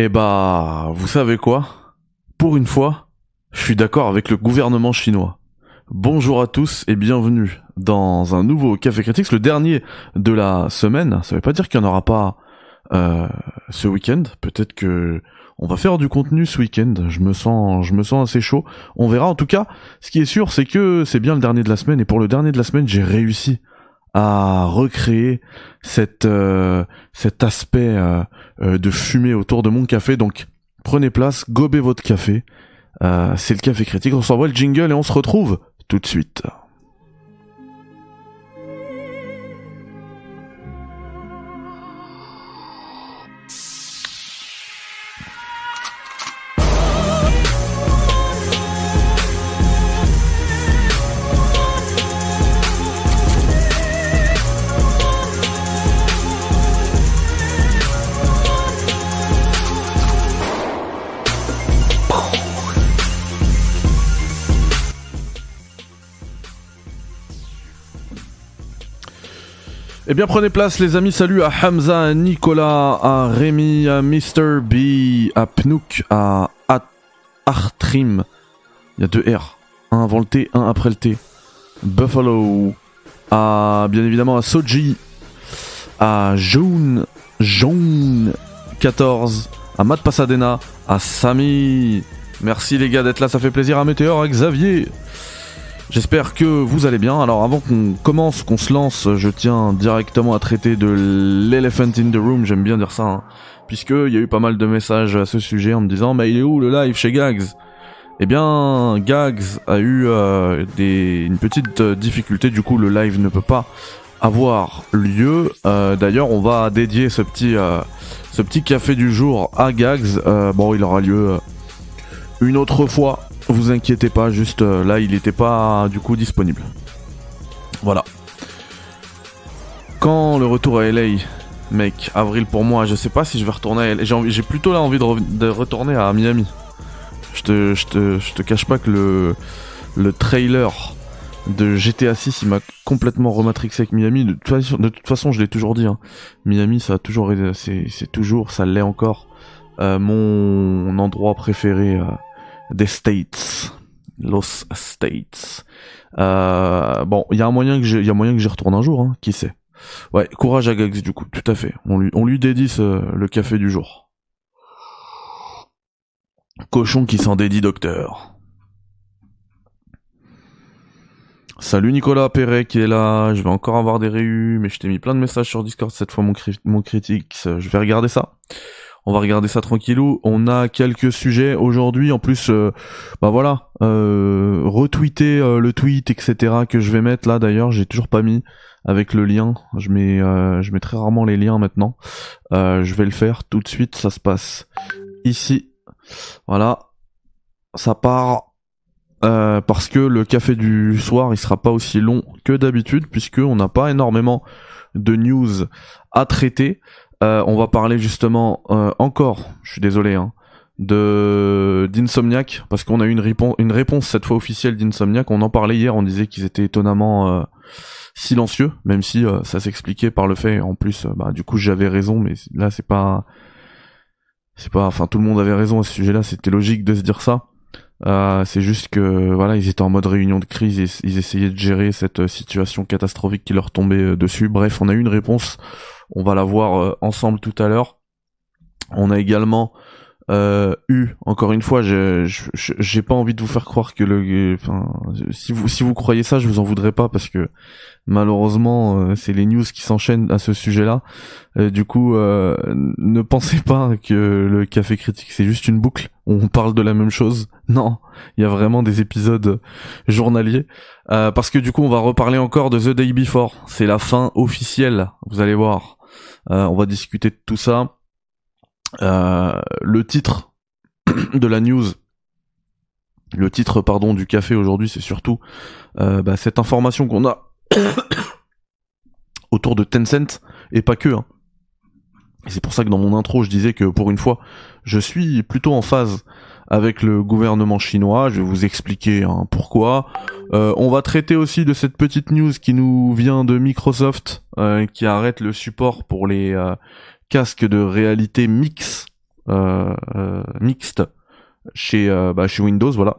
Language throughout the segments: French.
Eh bah, vous savez quoi? Pour une fois, je suis d'accord avec le gouvernement chinois. Bonjour à tous et bienvenue dans un nouveau Café Critics, le dernier de la semaine. Ça veut pas dire qu'il n'y en aura pas euh, ce week-end. Peut-être que on va faire du contenu ce week-end. Je me sens, je me sens assez chaud. On verra. En tout cas, ce qui est sûr, c'est que c'est bien le dernier de la semaine. Et pour le dernier de la semaine, j'ai réussi à recréer cette, euh, cet aspect euh, euh, de fumée autour de mon café. Donc prenez place, gobez votre café. c'est le café critique. On s'envoie le jingle et on se retrouve tout de suite. Eh bien, prenez place, les amis. Salut à Hamza, à Nicolas, à Rémi, à Mr. B, à Pnouk, à Artrim. Il y a deux R. Un avant le T, un après le T. Buffalo. À, bien évidemment, à Soji. À Jaune. Jaune. 14. À Matt Pasadena. À Samy. Merci les gars d'être là, ça fait plaisir à Météor, à Xavier. J'espère que vous allez bien. Alors avant qu'on commence, qu'on se lance, je tiens directement à traiter de l'elephant in the room, j'aime bien dire ça, hein, puisqu'il y a eu pas mal de messages à ce sujet en me disant mais il est où le live chez Gags? Eh bien Gags a eu euh, des, une petite euh, difficulté, du coup le live ne peut pas avoir lieu. Euh, D'ailleurs on va dédier ce petit, euh, ce petit café du jour à Gags. Euh, bon il aura lieu une autre fois vous inquiétez pas, juste euh, là il n'était pas du coup disponible. Voilà. Quand le retour à LA, mec, avril pour moi, je sais pas si je vais retourner à LA. J'ai plutôt là envie de, retourner à Miami. Je te, je te, je te cache pas que le, le trailer de GTA 6 il m'a complètement rematrixé avec Miami. De toute façon, je l'ai toujours dit. Hein. Miami ça a toujours c'est toujours, ça l'est encore. Euh, mon endroit préféré euh, des States. Los States. Euh, bon, il y a un moyen que y a moyen que j'y retourne un jour, hein, qui sait. Ouais, courage à Gags du coup, tout à fait. On lui, dédie le café du jour. Cochon qui s'en dédie docteur. Salut Nicolas Perret qui est là, je vais encore avoir des réus, mais je t'ai mis plein de messages sur Discord cette fois mon critique, je vais regarder ça. On va regarder ça tranquillou. On a quelques sujets aujourd'hui. En plus, euh, bah voilà, euh, retweeter euh, le tweet, etc. que je vais mettre là. D'ailleurs, j'ai toujours pas mis avec le lien. Je mets, je mets très rarement les liens maintenant. je vais le faire tout de suite. Ça se passe ici. Voilà, ça part. parce que le café du soir il sera pas aussi long que d'habitude puisque on n'a pas énormément de news à traiter. Euh, on va parler justement euh, encore, je suis désolé, hein, de d'Insomniac parce qu'on a eu une, réponse, une réponse cette fois officielle d'Insomniac. On en parlait hier, on disait qu'ils étaient étonnamment euh, silencieux, même si ça s'expliquait par le fait. En plus, bah du coup j'avais raison, mais là c'est pas, c'est pas, enfin tout le monde avait raison à ce sujet-là. C'était logique de se dire ça. C'est juste que voilà, ils étaient en mode réunion de crise et ils essayaient de gérer cette situation catastrophique qui leur tombait dessus. Bref, on a eu une réponse on va la voir euh, ensemble tout à l'heure. On a également euh, eu. Encore une fois j'ai pas envie de vous faire croire que le enfin si vous si vous croyez ça je vous en voudrais pas parce que malheureusement euh, c'est les news qui s'enchaînent à ce sujet là du coup ne pensez pas que le café critique c'est juste une boucle. On parle de la même chose. Non il y a vraiment des épisodes journaliers. Parce que du coup on va reparler encore de The Day Before. C'est la fin officielle. Vous allez voir. Euh, on va discuter de tout ça. Euh, le titre de la news, le titre pardon du café aujourd'hui, c'est surtout euh, bah, cette information qu'on a autour de Tencent et pas que. Hein. c'est pour ça que dans mon intro, je disais que pour une fois, je suis plutôt en phase avec le gouvernement chinois. Je vais vous expliquer hein, pourquoi. Euh, on va traiter aussi de cette petite news qui nous vient de Microsoft, qui arrête le support pour les casques de réalité mix euh, mixte chez, bah, chez Windows, voilà.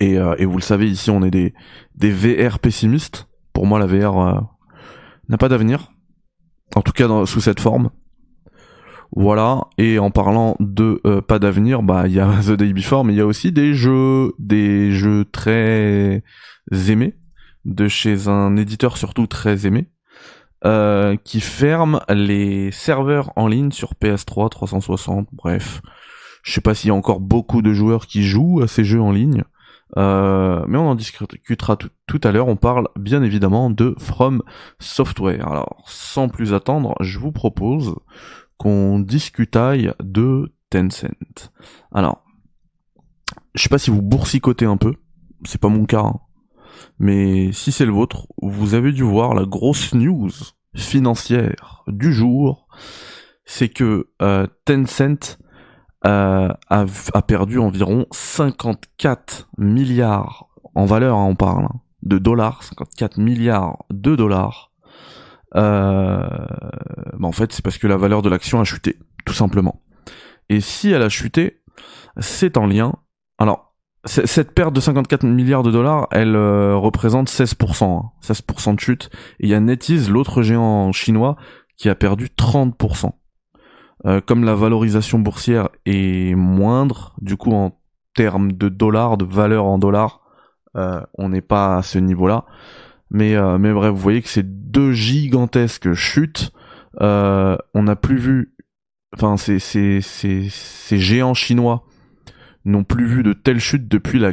Et, vous le savez, ici, on est des, des VR pessimistes. Pour moi, la VR n'a pas d'avenir. En tout cas, sous cette forme. Voilà, et en parlant de euh, pas d'avenir, bah il y a The Day Before, mais il y a aussi des jeux, des jeux très aimés de chez un éditeur surtout très aimé, euh, qui ferme les serveurs en ligne sur PS3, 360, bref. Je sais pas s'il y a encore beaucoup de joueurs qui jouent à ces jeux en ligne, euh, mais on en discutera tout, à l'heure. On parle bien évidemment de From Software. Alors, sans plus attendre, je vous propose qu'on discutaille de Tencent. Alors, je sais pas si vous boursicotez un peu, c'est pas mon cas, hein. Mais si c'est le vôtre, vous avez dû voir la grosse news financière du jour, c'est que euh, Tencent euh, a, perdu environ 54 milliards en valeur, hein, on parle, hein, de dollars, 54 milliards de dollars euh, bah en fait c'est parce que la valeur de l'action a chuté, tout simplement. Et si elle a chuté, c'est en lien. Alors, cette perte de 54 milliards de dollars, elle euh, représente 16%, 16% hein. de chute. Et il y a NetEase, l'autre géant chinois, qui a perdu 30%. Euh, comme la valorisation boursière est moindre, du coup en termes de dollars, de valeur en dollars, euh, on n'est pas à ce niveau-là. Mais, euh, mais bref, vous voyez que c'est deux gigantesques chutes. On n'a plus vu, enfin, ces, ces, ces, ces géants chinois n'ont plus vu de telles chutes depuis la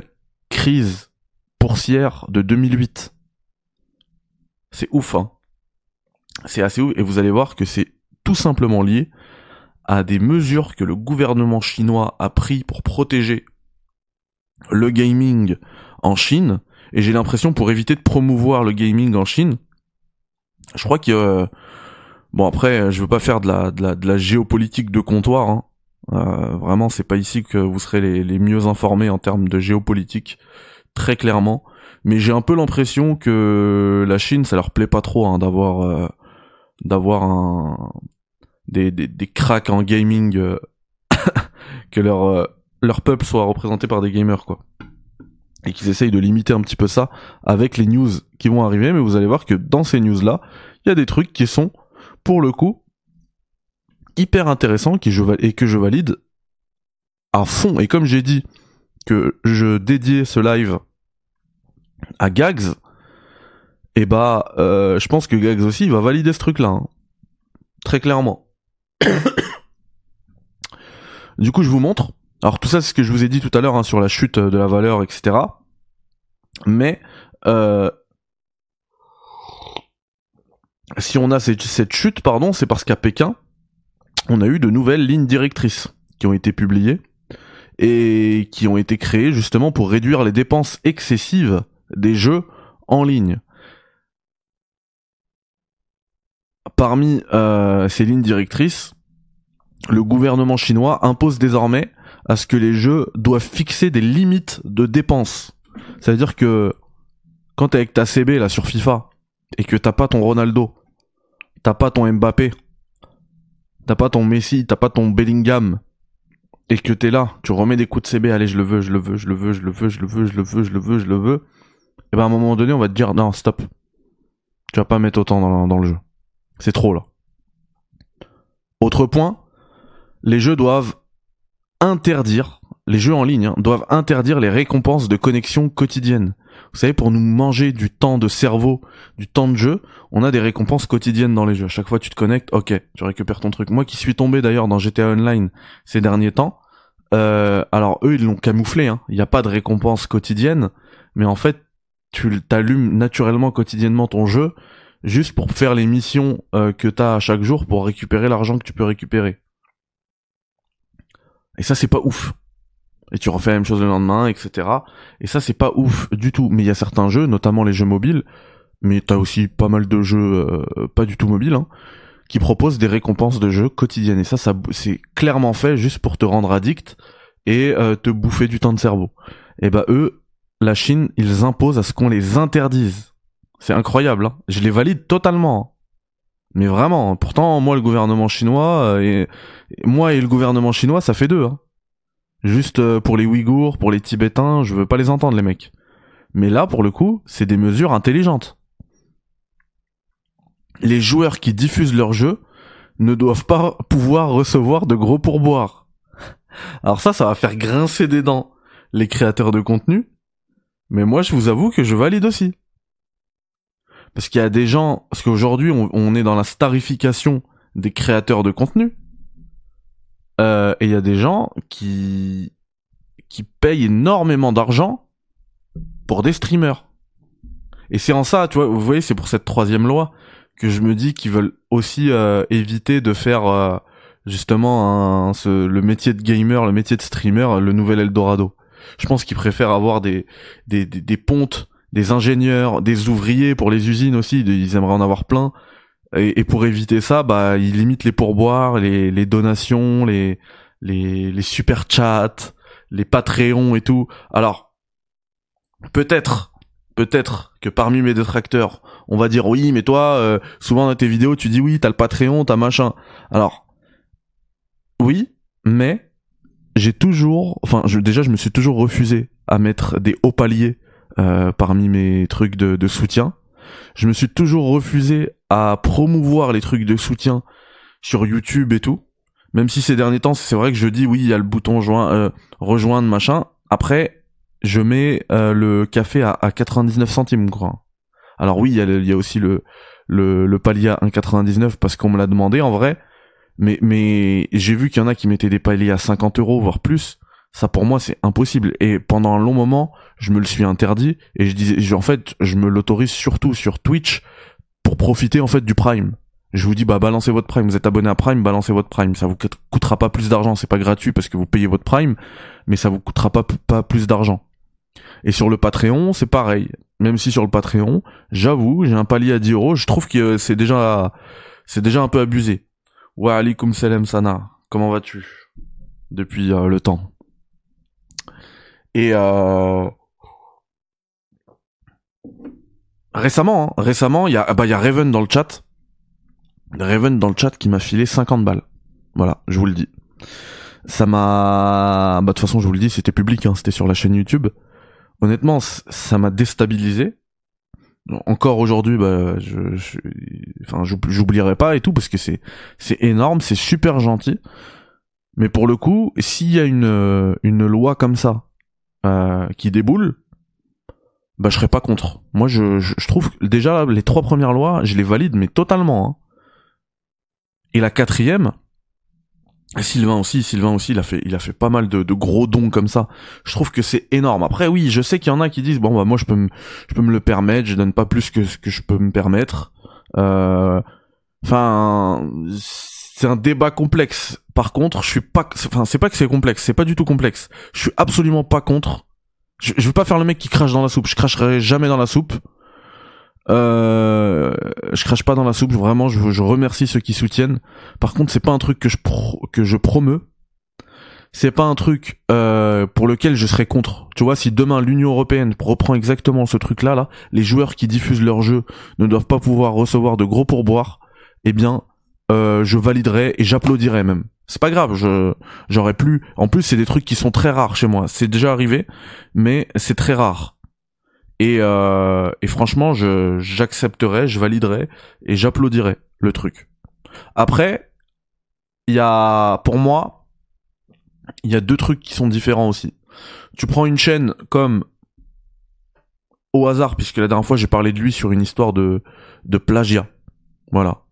crise boursière de 2008. C'est ouf, hein. C'est assez ouf, et vous allez voir que c'est tout simplement lié à des mesures que le gouvernement chinois a pris pour protéger le gaming en Chine, et j'ai l'impression pour éviter de promouvoir le gaming en Chine, je crois que euh, bon après je veux pas faire de la de la, de la géopolitique de comptoir. Hein. Euh, vraiment c'est pas ici que vous serez les, les mieux informés en termes de géopolitique très clairement. Mais j'ai un peu l'impression que la Chine ça leur plaît pas trop hein, d'avoir euh, d'avoir un des, des, des cracks en gaming euh, que leur leur peuple soit représenté par des gamers quoi et qu'ils essayent de limiter un petit peu ça avec les news qui vont arriver, mais vous allez voir que dans ces news-là, il y a des trucs qui sont, pour le coup, hyper je, et que je valide à fond. Et comme j'ai dit que je dédiais ce live à Gags, et eh bah, euh, je pense que Gags aussi, va valider ce truc-là. Hein. Très clairement. du coup, je vous montre. Alors tout ça, c'est ce que je vous ai dit tout à l'heure hein, sur la chute de la valeur, etc. Mais euh, si on a cette chute, pardon, c'est parce qu'à Pékin, on a eu de nouvelles lignes directrices qui ont été publiées et qui ont été créées justement pour réduire les dépenses excessives des jeux en ligne. Parmi euh, ces lignes directrices, le gouvernement chinois impose désormais à ce que les jeux doivent fixer des limites de dépenses. Ça veut dire que quand t'es avec ta CB là sur FIFA et que t'as pas ton Ronaldo, t'as pas ton Mbappé, t'as pas ton Messi, t'as pas ton Bellingham et que t'es là, tu remets des coups de CB, allez je le veux, je le veux, je le veux, je le veux, je le veux, je le veux, je le veux, je le veux, et ben à un moment donné on va te dire non stop, tu vas pas mettre autant dans, dans le jeu, c'est trop là. Autre point, les jeux doivent interdire, les jeux en ligne hein, doivent interdire les récompenses de connexion quotidienne. Vous savez, pour nous manger du temps de cerveau, du temps de jeu, on a des récompenses quotidiennes dans les jeux. À chaque fois tu te connectes, ok, tu récupères ton truc. Moi qui suis tombé d'ailleurs dans GTA Online ces derniers temps, euh, alors eux ils l'ont camouflé, hein. il n'y a pas de récompense quotidienne, mais en fait tu t'allumes naturellement quotidiennement ton jeu juste pour faire les missions euh, que t'as à chaque jour pour récupérer l'argent que tu peux récupérer. Et ça, c'est pas ouf. Et tu refais la même chose le lendemain, etc. Et ça, c'est pas ouf du tout. Mais il y a certains jeux, notamment les jeux mobiles, mais t'as aussi pas mal de jeux euh, pas du tout mobiles, hein, qui proposent des récompenses de jeux quotidiennes. Et ça, c'est clairement fait juste pour te rendre addict et euh, te bouffer du temps de cerveau. Et bah eux, la Chine, ils imposent à ce qu'on les interdise. C'est incroyable. Hein. Je les valide totalement. Hein. Mais vraiment, pourtant, moi, le gouvernement chinois, euh, et, moi et le gouvernement chinois, ça fait deux. Hein. Juste pour les Ouïghours, pour les Tibétains, je veux pas les entendre, les mecs. Mais là, pour le coup, c'est des mesures intelligentes. Les joueurs qui diffusent leur jeu ne doivent pas pouvoir recevoir de gros pourboires. Alors ça, ça va faire grincer des dents les créateurs de contenu. Mais moi, je vous avoue que je valide aussi. Parce qu'il y a des gens, parce qu'aujourd'hui on, est dans la starification des créateurs de contenu, euh, et il y a des gens qui qui payent énormément d'argent pour des streamers. Et c'est en ça, tu vois, vous voyez, c'est pour cette troisième loi que je me dis qu'ils veulent aussi euh, éviter de faire euh, justement un, ce, le métier de gamer, le métier de streamer, le nouvel Eldorado. Je pense qu'ils préfèrent avoir des, des, des, des pontes des ingénieurs, des ouvriers pour les usines aussi, ils aimeraient en avoir plein. Et, pour éviter ça, bah ils limitent les pourboires, les, les donations, les, les, les super chats, les Patreons et tout. Alors, peut-être, peut-être que parmi mes détracteurs, on va dire oui, mais toi, euh, souvent dans tes vidéos, tu dis oui, t'as le Patreon, t'as machin. Alors, oui, mais j'ai toujours, enfin, déjà, je me suis toujours refusé à mettre des hauts paliers euh, parmi mes trucs de, soutien. Je me suis toujours refusé à promouvoir les trucs de soutien sur YouTube et tout. Même si ces derniers temps, c'est vrai que je dis oui, il y a le bouton euh, rejoindre machin. Après, je mets euh, le café à, à 99 centimes, quoi. Alors oui, il y a, aussi le, le, le palier à 1,99 parce qu'on me l'a demandé en vrai. Mais, mais j'ai vu qu'il y en a qui mettaient des paliers à 50 euros, voire plus. Ça pour moi c'est impossible. Et pendant un long moment, je me le suis interdit et je disais, en fait, je me l'autorise surtout sur Twitch pour profiter en fait du Prime. Je vous dis bah balancez votre Prime, vous êtes abonné à Prime, balancez votre Prime, ça vous coûtera pas plus d'argent, c'est pas gratuit parce que vous payez votre Prime, mais ça vous coûtera pas pas plus d'argent. Et sur le Patreon, c'est pareil. Même si sur le Patreon, j'avoue, j'ai un palier à 10 euros, je trouve que c'est déjà c'est déjà un peu abusé. Wa alaikum salam sana. Comment vas-tu depuis euh, le temps? Et euh... récemment, hein, récemment, il y a bah il y a Raven dans le chat. Raven dans le chat qui m'a filé 50 balles. Voilà, je vous le dis. Ça m'a bah de toute façon, je vous le dis, c'était public hein, c'était sur la chaîne YouTube. Honnêtement, ça m'a déstabilisé. Encore aujourd'hui, bah, je, je, enfin, j'oublierai pas et tout parce que c'est, c'est énorme, c'est super gentil. Mais pour le coup, s'il y a une, une loi comme ça euh, qui déboule, bah je serais pas contre. Moi je, je, trouve déjà les trois premières lois, je les valide mais totalement. Hein. Et la quatrième, Sylvain aussi, Sylvain aussi, il a fait, il a fait pas mal de, de gros dons comme ça. Je trouve que c'est énorme. Après, oui, je sais qu'il y en a qui disent bon bah moi je peux me, je peux me le permettre, je donne pas plus que ce que je peux me permettre. Euh, enfin, c'est un débat complexe. Par contre, je suis pas, enfin, c'est pas que c'est complexe, c'est pas du tout complexe. Je suis absolument pas contre. Je, je veux pas faire le mec qui crache dans la soupe. Je cracherai jamais dans la soupe. Euh, je crache pas dans la soupe. Vraiment, je, je remercie ceux qui soutiennent. Par contre, c'est pas un truc que je pro, que je. C'est pas un truc euh, pour lequel je serais contre. Tu vois, si demain l'Union européenne reprend exactement ce truc-là, là, les joueurs qui diffusent leur jeu ne doivent pas pouvoir recevoir de gros pourboires. Eh bien, euh, je validerais et j'applaudirais même. C'est pas grave, je j'aurais plus. En plus, c'est des trucs qui sont très rares chez moi. C'est déjà arrivé, mais c'est très rare. Et, euh, et franchement, je je validerais et j'applaudirais le truc. Après, il y a pour moi, il y a deux trucs qui sont différents aussi. Tu prends une chaîne comme au hasard, puisque la dernière fois j'ai parlé de lui sur une histoire de de plagiat. Voilà.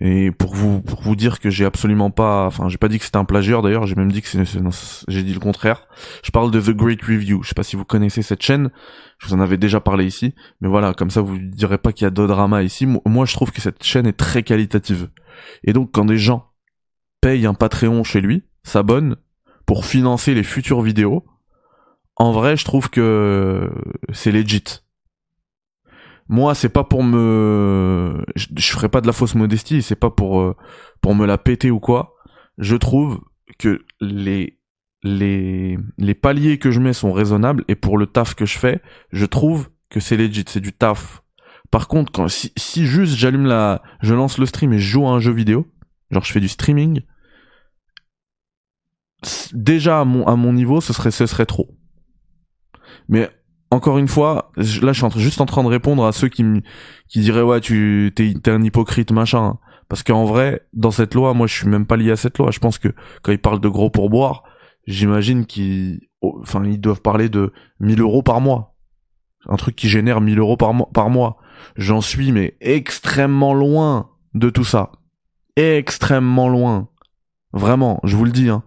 Et pour vous pour vous dire que j'ai absolument pas, enfin j'ai pas dit que c'était un plagieur d'ailleurs, j'ai même dit que c'est, j'ai dit le contraire. Je parle de The Great Review. Je sais pas si vous connaissez cette chaîne, je vous en avais déjà parlé ici, mais voilà, comme ça vous direz pas qu'il y a de drama ici. Moi je trouve que cette chaîne est très qualitative. Et donc quand des gens payent un Patreon chez lui, s'abonnent pour financer les futures vidéos, en vrai je trouve que c'est legit moi c'est pas pour me je, ferai pas de la fausse modestie c'est pas pour euh, pour me la péter ou quoi je trouve que les les les paliers que je mets sont raisonnables et pour le taf que je fais je trouve que c'est legit c'est du taf Par contre, quand, si, si juste j'allume la, je lance le stream et je joue à un jeu vidéo, genre je fais du streaming, déjà à mon, à mon niveau, ce serait, ce serait trop. Mais encore une fois, là je suis juste en train de répondre à ceux qui, qui diraient ouais tu t'es, t'es un hypocrite machin. Parce qu'en vrai, dans cette loi, moi je suis même pas lié à cette loi. Je pense que quand ils parlent de gros pourboires, j'imagine qu'ils, enfin ils doivent parler de 1000 euros par mois. Un truc qui génère 1000 euros par mois. Par mois. J'en suis mais extrêmement loin de tout ça. Extrêmement loin. Vraiment, je vous le dis. Hein.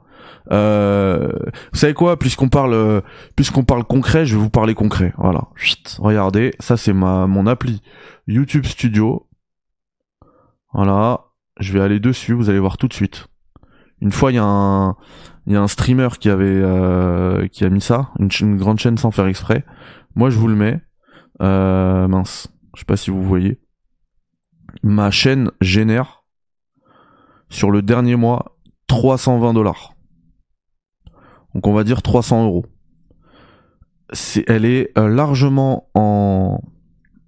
Euh, vous savez quoi Puisqu'on parle, euh, puisqu'on parle concret, je vais vous parler concret. Voilà. Chut, regardez, ça c'est ma mon appli YouTube Studio. Voilà, je vais aller dessus. Vous allez voir tout de suite. Une fois, il y a un, il y a un streamer qui avait, euh, qui a mis ça, une, une, grande chaîne sans faire exprès. Moi, je vous le mets. Euh, mince, je sais pas si vous voyez. Ma chaîne génère sur le dernier mois 320 dollars. Donc on va dire 300 euros. C'est, elle est euh, largement en,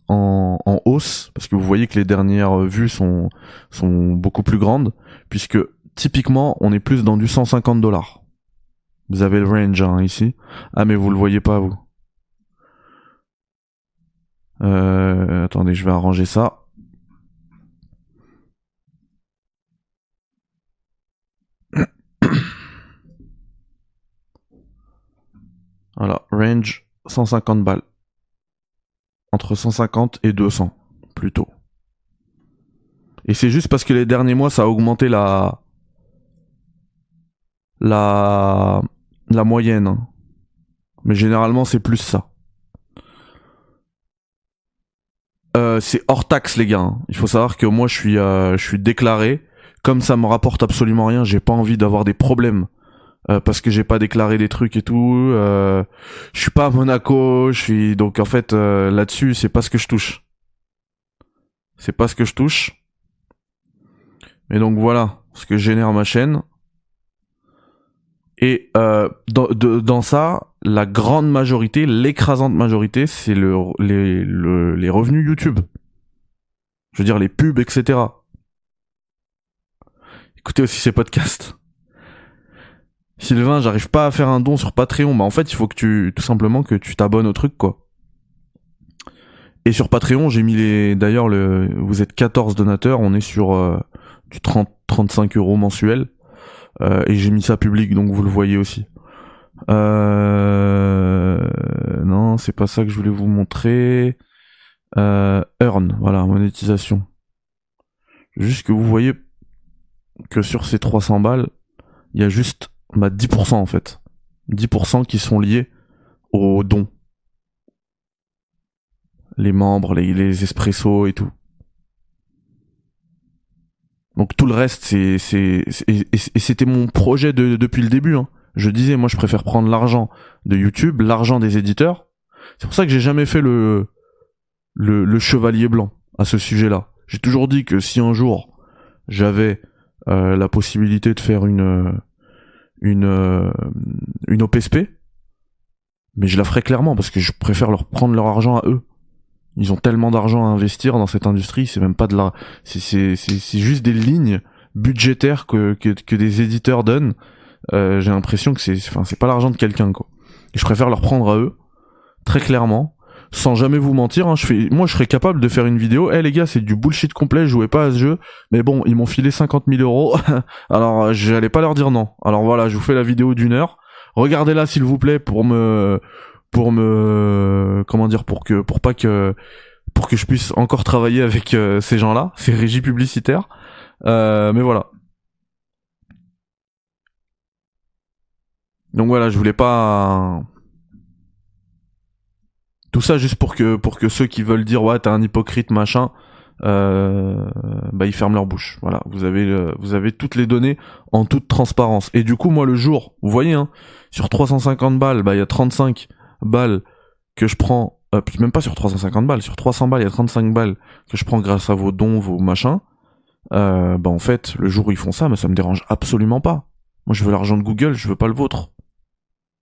en, en, hausse parce que vous voyez que les dernières vues sont, sont beaucoup plus grandes puisque typiquement on est plus dans du 150 dollars. Vous avez le range hein, ici. Ah mais vous le voyez pas vous. Euh, attendez, je vais arranger ça. Voilà, range 150 balles. Entre 150 et 200, plutôt. Et c'est juste parce que les derniers mois, ça a augmenté la... La... La moyenne. Hein. Mais généralement, c'est plus ça. Euh, c'est hors taxe, les gars. Hein. Il faut savoir que moi, je suis, euh, je suis déclaré. Comme ça me rapporte absolument rien, j'ai pas envie d'avoir des problèmes euh, parce que j'ai pas déclaré des trucs et tout. Euh, je suis pas à Monaco, je suis donc en fait euh, là-dessus c'est pas ce que je touche. C'est pas ce que je touche. Mais donc voilà ce que génère ma chaîne. Et dans, dans ça, la grande majorité, l'écrasante majorité, c'est le, les, les revenus YouTube. Je veux dire les pubs, etc. Écoutez aussi ces podcasts. Sylvain, j'arrive pas à faire un don sur Patreon. Bah en fait, il faut que tu tout simplement que tu t'abonnes au truc quoi. Et sur Patreon, j'ai mis les d'ailleurs le vous êtes 14 donateurs, on est sur euh, du 30 35 euros mensuel euh, et j'ai mis ça public donc vous le voyez aussi. Euh... non, c'est pas ça que je voulais vous montrer. Euh, earn, voilà, monétisation. Juste que vous voyez que sur ces 300 balles, il y a juste bah 10% en fait. 10% qui sont liés aux dons. Les membres, les, les espressos et tout. Donc tout le reste, c'est, c'est, et, c'était mon projet de, depuis le début. Hein. Je disais, moi, je préfère prendre l'argent de YouTube, l'argent des éditeurs. C'est pour ça que j'ai jamais fait le, le, le chevalier blanc à ce sujet-là. J'ai toujours dit que si un jour j'avais euh, la possibilité de faire une une euh, une OPSP, mais je la ferai clairement parce que je préfère leur prendre leur argent à eux. Ils ont tellement d'argent à investir dans cette industrie, c'est même pas de la, c'est c'est c'est juste des lignes budgétaires que que, que des éditeurs donnent. Euh, J'ai l'impression que c'est, enfin c'est pas l'argent de quelqu'un quoi. Et je préfère leur prendre à eux, très clairement, sans jamais vous mentir, hein, moi je serais capable de faire une vidéo. Eh les gars, c'est du bullshit complet, je jouais pas à ce jeu, mais bon, ils m'ont filé 50 000 euros, alors euh, j'allais pas leur dire non. Alors voilà, je vous fais la vidéo d'une heure. Regardez-la s'il vous plaît pour me, pour me, comment dire, pour que, pour pas que, pour que je puisse encore travailler avec euh, ces gens-là, ces régies publicitaires. Euh, mais voilà. Donc voilà, je voulais pas tout ça juste pour que pour que ceux qui veulent dire ouais t'es un hypocrite machin euh, bah ils ferment leur bouche. Voilà. Vous avez vous avez toutes les données en toute transparence. Et du coup moi le jour vous voyez hein sur 350 balles bah il y a 35 balles que je prends euh, même pas sur 350 balles sur 300 balles il y a 35 balles que je prends grâce à vos dons vos machins. Euh, bah en fait le jour où ils font ça mais ça me dérange absolument pas. Moi je veux l'argent de Google je veux pas le vôtre.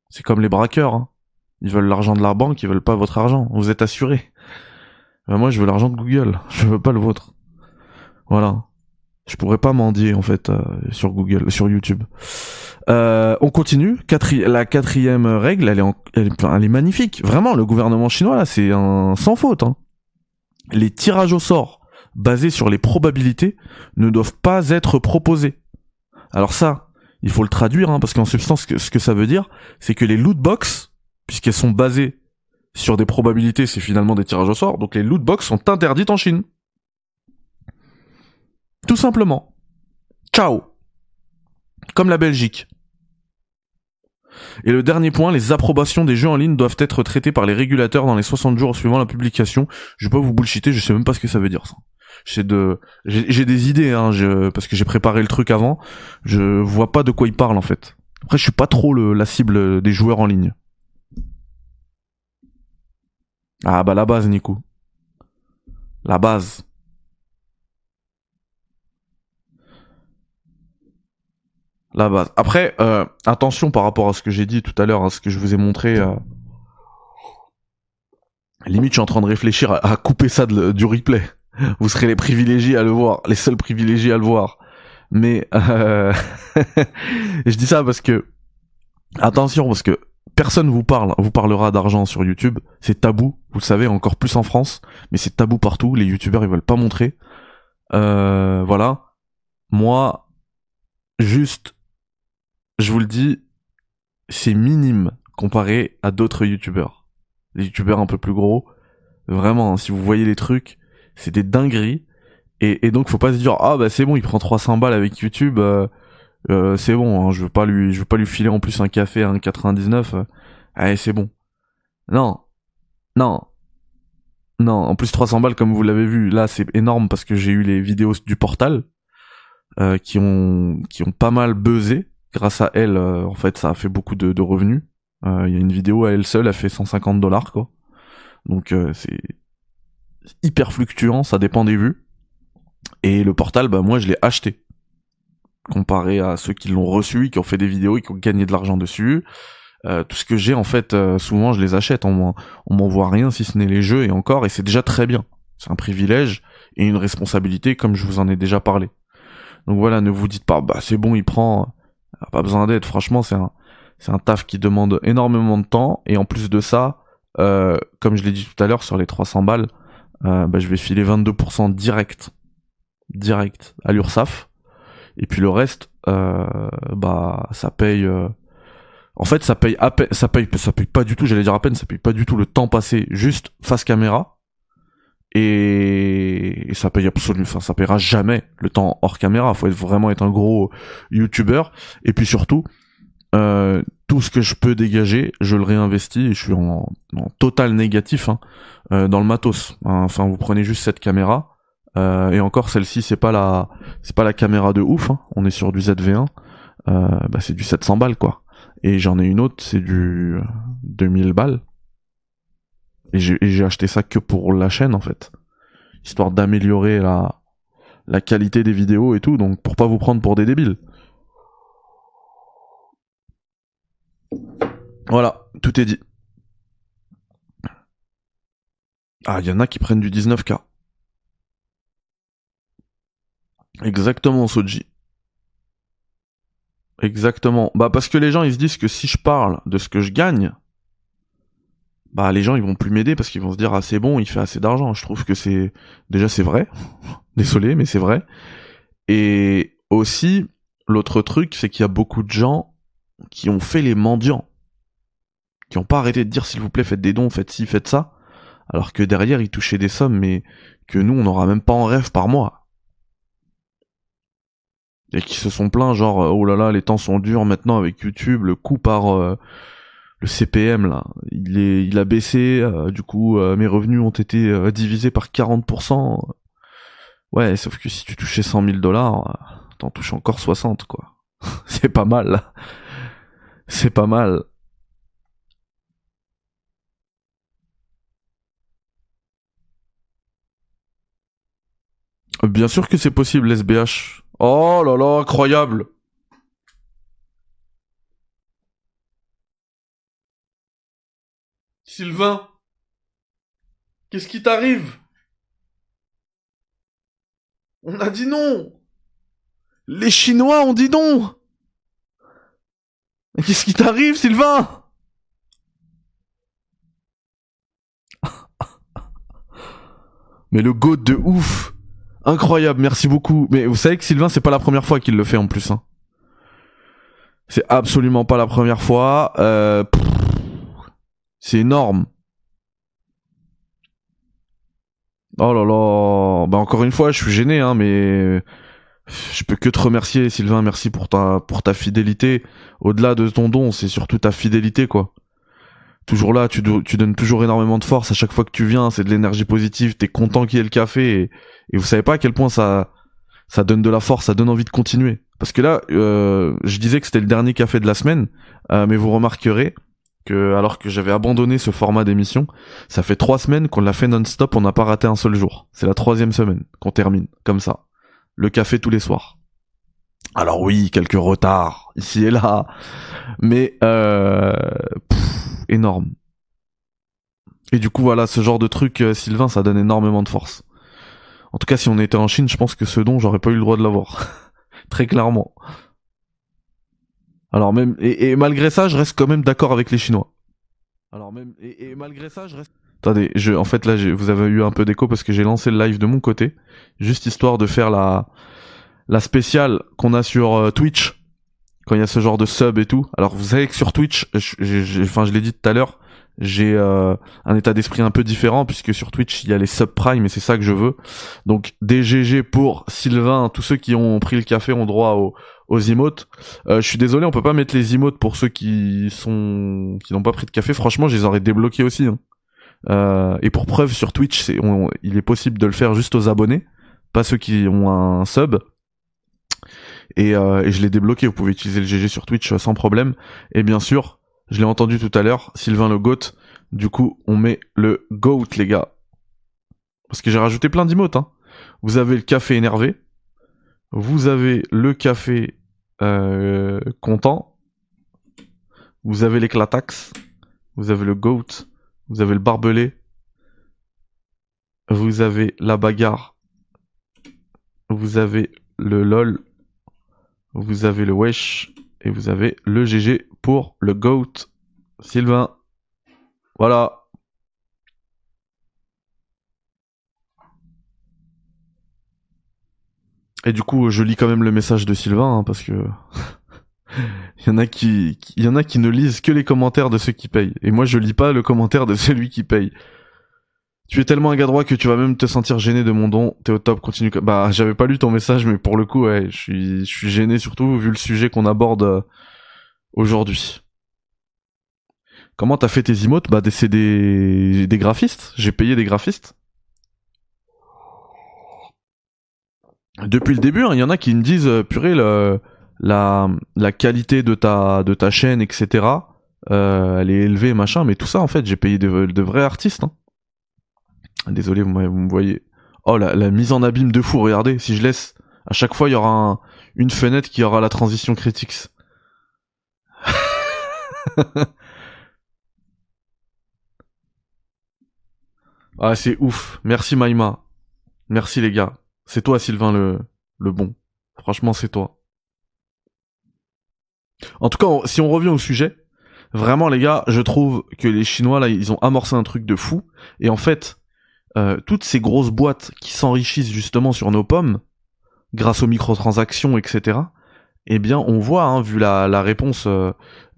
C'est comme les braqueurs hein ils veulent l'argent de la banque, ils veulent pas votre argent. Vous êtes assuré. Ben, moi, je veux l'argent de Google. Je veux pas le vôtre. Voilà. Je pourrais pas mendier en fait euh, sur Google, sur YouTube. Euh, on continue. la quatrième règle, elle est, elle, est, magnifique. Vraiment, le gouvernement chinois là, c'est un sans faute. Hein. Les tirages au sort basés sur les probabilités ne doivent pas être proposés. Alors ça, il faut le traduire hein, parce qu'en substance, ce que ça veut dire, c'est que les loot box, puisqu'elles sont basées sur des probabilités, c'est finalement des tirages au sort. Donc les loot box sont interdites en Chine. Tout simplement. Ciao. Comme la Belgique. Et le dernier point, les approbations des jeux en ligne doivent être traitées par les régulateurs dans les 60 jours suivant la publication. Je vais pas vous bullshiter, je sais même pas ce que ça veut dire ça. J'ai de, j'ai des idées, hein, parce que j'ai préparé le truc avant. Je vois pas de quoi il parle en fait. Après, je suis pas trop le, la cible des joueurs en ligne. Ah bah la base, Nico. La base. la base. Après, euh, attention par rapport à ce que j'ai dit tout à l'heure, à ce que je vous ai montré. Euh... Limite, je suis en train de réfléchir à, couper ça du replay. Vous serez les privilégiés à le voir, les seuls privilégiés à le voir. Mais euh... je dis ça parce que attention, parce que personne vous parle, vous parlera d'argent sur YouTube. C'est tabou, vous le savez, encore plus en France, mais c'est tabou partout. Les YouTubeurs ils veulent pas montrer. Euh, voilà. Moi, juste je vous le dis, c'est minime comparé à d'autres youtubeurs. Les youtubeurs un peu plus gros, vraiment, si vous voyez les trucs, c'est des dingueries. Et, donc faut pas se dire ah bah c'est bon, il prend 300 balles avec YouTube, euh, euh, c'est bon, hein, je veux pas lui, je veux pas lui filer en plus un café à 1,99. Euh, allez c'est bon. Non, non, non. En plus 300 balles comme vous l'avez vu, là c'est énorme parce que j'ai eu les vidéos du portal euh, qui ont qui ont pas mal buzzé grâce à elle, euh, en fait, ça a fait beaucoup de, revenus. Euh, il y a une vidéo à elle seule, elle fait 150 dollars, quoi. Donc c'est hyper fluctuant, ça dépend des vues. Et le portal, bah moi je l'ai acheté. Comparé à ceux qui l'ont reçu, qui ont fait des vidéos et qui ont gagné de l'argent dessus. tout ce que j'ai en fait, souvent je les achète. On m'envoie rien si ce n'est les jeux et encore, et c'est déjà très bien. C'est un privilège et une responsabilité comme je vous en ai déjà parlé. Donc voilà, ne vous dites pas, bah c'est bon, il prend pas besoin d'aide, franchement, c'est un, c'est un taf qui demande énormément de temps. Et en plus de ça, euh, comme je l'ai dit tout à l'heure, sur les 300 balles, euh, bah, je vais filer 22% direct. Direct à l'URSAF. Et puis le reste, euh, bah, ça paye. Euh, en fait, ça paye, à peine, ça paye, ça paye pas du tout. J'allais dire à peine, ça paye pas du tout le temps passé juste face caméra. Et, ça paye absolument, enfin ça payera jamais le temps hors caméra. Faut vraiment être un gros youtubeur. Et puis surtout, euh, tout ce que je peux dégager, je le réinvestis et je suis en, total négatif hein, euh, dans le matos. Enfin, vous prenez juste cette caméra euh, et encore celle-ci, c'est pas la, c'est pas la caméra de ouf. Hein. On est sur du ZV1, bah c'est du 700 balles quoi. Et j'en ai une autre, c'est du 2000 balles. Et j'ai acheté ça que pour la chaîne en fait. Histoire d'améliorer la, la qualité des vidéos et tout, donc pour pas vous prendre pour des débiles. Voilà, tout est dit. Ah, il y en a qui prennent du 19K. Exactement, Soji. Exactement. Bah parce que les gens ils se disent que si je parle de ce que je gagne, bah les gens ils vont plus m'aider parce qu'ils vont se dire ah c'est bon il fait assez d'argent. Je trouve que c'est déjà c'est vrai. Désolé mais c'est vrai. Et aussi l'autre truc c'est qu'il y a beaucoup de gens qui ont fait les mendiants. Qui ont pas arrêté de dire s'il vous plaît faites des dons faites ci faites ça. Alors que derrière ils touchaient des sommes mais que nous on n'aura même pas en rêve par mois et qui se sont plaints genre oh là là les temps sont durs maintenant avec YouTube le coût par euh, le CPM là, il est, il a baissé. Euh, du coup, euh, mes revenus ont été euh, divisés par 40%. Ouais, sauf que si tu touchais 100 000 dollars, t'en touches encore 60 quoi. C'est pas mal. C'est pas mal. Bien sûr que c'est possible, SBH. Oh là là, incroyable. Sylvain Qu'est-ce qui t'arrive? On a dit non! Les Chinois ont dit non! Qu'est-ce qui t'arrive, Sylvain? Mais le goat de ouf Incroyable, merci beaucoup. Mais vous savez que Sylvain, c'est pas la première fois qu'il le fait en plus. Hein. C'est absolument pas la première fois. Euh, c'est énorme. Oh là là. Bah encore une fois, je suis gêné, hein, mais je peux que te remercier, Sylvain. Merci pour ta pour ta fidélité. Au-delà de ton don, c'est surtout ta fidélité, quoi. Toujours là, tu, tu donnes toujours énormément de force à chaque fois que tu viens. C'est de l'énergie positive. T'es content qu'il y ait le café et, et vous savez pas à quel point ça ça donne de la force, ça donne envie de continuer. Parce que là, euh, je disais que c'était le dernier café de la semaine, euh, mais vous remarquerez que alors que j'avais abandonné ce format d'émission, ça fait trois semaines qu'on l'a fait non-stop, on n'a pas raté un seul jour. C'est la troisième semaine qu'on termine comme ça. Le café tous les soirs. Alors oui, quelques retards ici et là, mais euh, énorme. Et du coup voilà, ce genre de truc, euh, Sylvain, ça donne énormément de force. En tout cas, si on était en Chine, je pense que ce don, j'aurais pas eu le droit de l'avoir. Très clairement. Alors même et, malgré ça, je reste quand même d'accord avec les Chinois. Alors même et, malgré ça, je reste. Attendez, je, en fait là, vous avez eu un peu d'écho parce que j'ai lancé le live de mon côté, juste histoire de faire la la spéciale qu'on a sur euh, Twitch quand il y a ce genre de sub et tout. Alors vous savez que sur Twitch, enfin je l'ai dit tout à l'heure, j'ai euh, un état d'esprit un peu différent puisque sur Twitch il y a les subprimes et c'est ça que je veux. Donc des GG pour Sylvain, tous ceux qui ont pris le café ont droit aux, aux emotes. Euh, je suis désolé, on peut pas mettre les emotes pour ceux qui sont qui n'ont pas pris de café. Franchement, je les aurais débloqués aussi. Hein. Euh, et pour preuve sur Twitch, c'est il est possible de le faire juste aux abonnés, pas ceux qui ont un sub. Et, euh, et je l'ai débloqué. Vous pouvez utiliser le GG sur Twitch sans problème. Et bien sûr, je l'ai entendu tout à l'heure, Sylvain le GOAT. Du coup, on met le GOAT, les gars. Parce que j'ai rajouté plein d'emotes. Hein. Vous avez le café énervé. Vous avez le café euh, content. Vous avez l'éclatax. Vous avez le GOAT. Vous avez le barbelé. Vous avez la bagarre. Vous avez le LOL. Vous avez le wesh. Et vous avez le GG pour le GOAT, Sylvain. Voilà. Et du coup, je lis quand même le message de Sylvain, hein, parce que il y en a qui, il y en a qui ne lisent que les commentaires de ceux qui payent. Et moi, je lis pas le commentaire de celui qui paye. Tu es tellement un gars droit que tu vas même te sentir gêné de mon don. T'es au top, continue. Bah, j'avais pas lu ton message, mais pour le coup, ouais, je suis, gêné surtout vu le sujet qu'on aborde euh, aujourd'hui. Comment t'as fait tes emotes? Bah, c'est des, des graphistes. J'ai payé des graphistes. Depuis le début, il hein, y en a qui me disent, euh, purée, la, la qualité de ta, de ta chaîne, etc. Euh, elle est élevée, machin. Mais tout ça, en fait, j'ai payé de, de vrais artistes. Hein. Désolé, vous, me voyez. Oh, la, la, mise en abîme de fou, regardez. Si je laisse, à chaque fois, il y aura une fenêtre qui aura la transition Critics. ah, c'est ouf. Merci Maïma. Merci les gars. C'est toi Sylvain le, le bon. Franchement, c'est toi. En tout cas, si on revient au sujet, vraiment les gars, je trouve que les Chinois là, ils ont amorcé un truc de fou. Et en fait, euh, toutes ces grosses boîtes qui s'enrichissent justement sur nos pommes, grâce aux microtransactions, etc. Eh bien, on voit, hein, vu la, la réponse euh,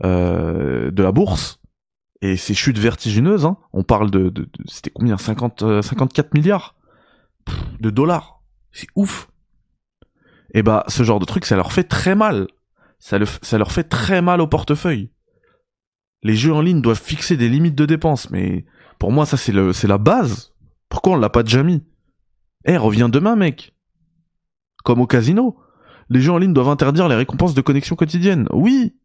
euh, de la bourse et ces chutes vertigineuses, hein, on parle de, de, c'était combien 50, 54 milliards de dollars. C'est ouf. Eh bah, ce genre de truc, ça leur fait très mal. Ça, le, ça leur fait très mal au portefeuille. Les jeux en ligne doivent fixer des limites de dépenses, mais pour moi, ça c'est la base pourquoi on l'a pas déjà mis? Eh, reviens demain, mec. Comme au casino. Les jeux en ligne doivent interdire les récompenses de connexion quotidienne. Oui.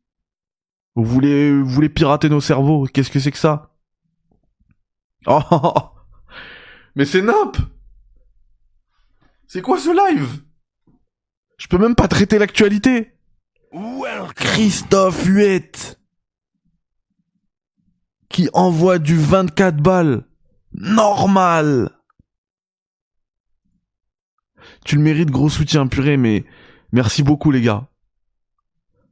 Vous voulez, vous voulez pirater nos cerveaux. Qu'est-ce que c'est que ça? Oh Mais c'est nimp C'est quoi ce live? Je peux même pas traiter l'actualité. Christophe Huette qui envoie du 24 balles normal. Tu le mérites, gros soutien, purée, mais merci beaucoup, les gars.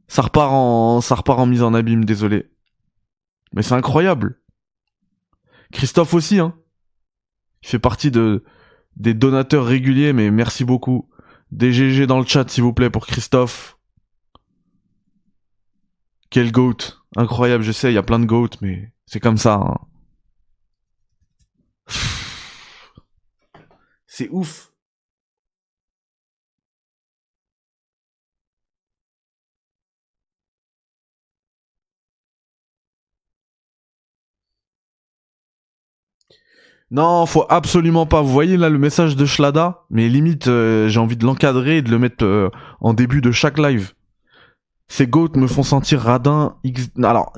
Ça repart en, ça repart en mise en abîme, désolé. Mais c'est incroyable. Christophe aussi, hein. Il fait partie de, des donateurs réguliers, mais merci beaucoup. Des dans le chat, s'il vous plaît, pour Christophe. Quel goat. Incroyable, je sais, il y a plein de goats, mais c'est comme ça. Hein. C'est ouf. Non, faut absolument pas. Vous voyez là le message de Schlada, mais limite euh, j'ai envie de l'encadrer et de le mettre euh, en début de chaque live. Ces goats me font sentir radin. Alors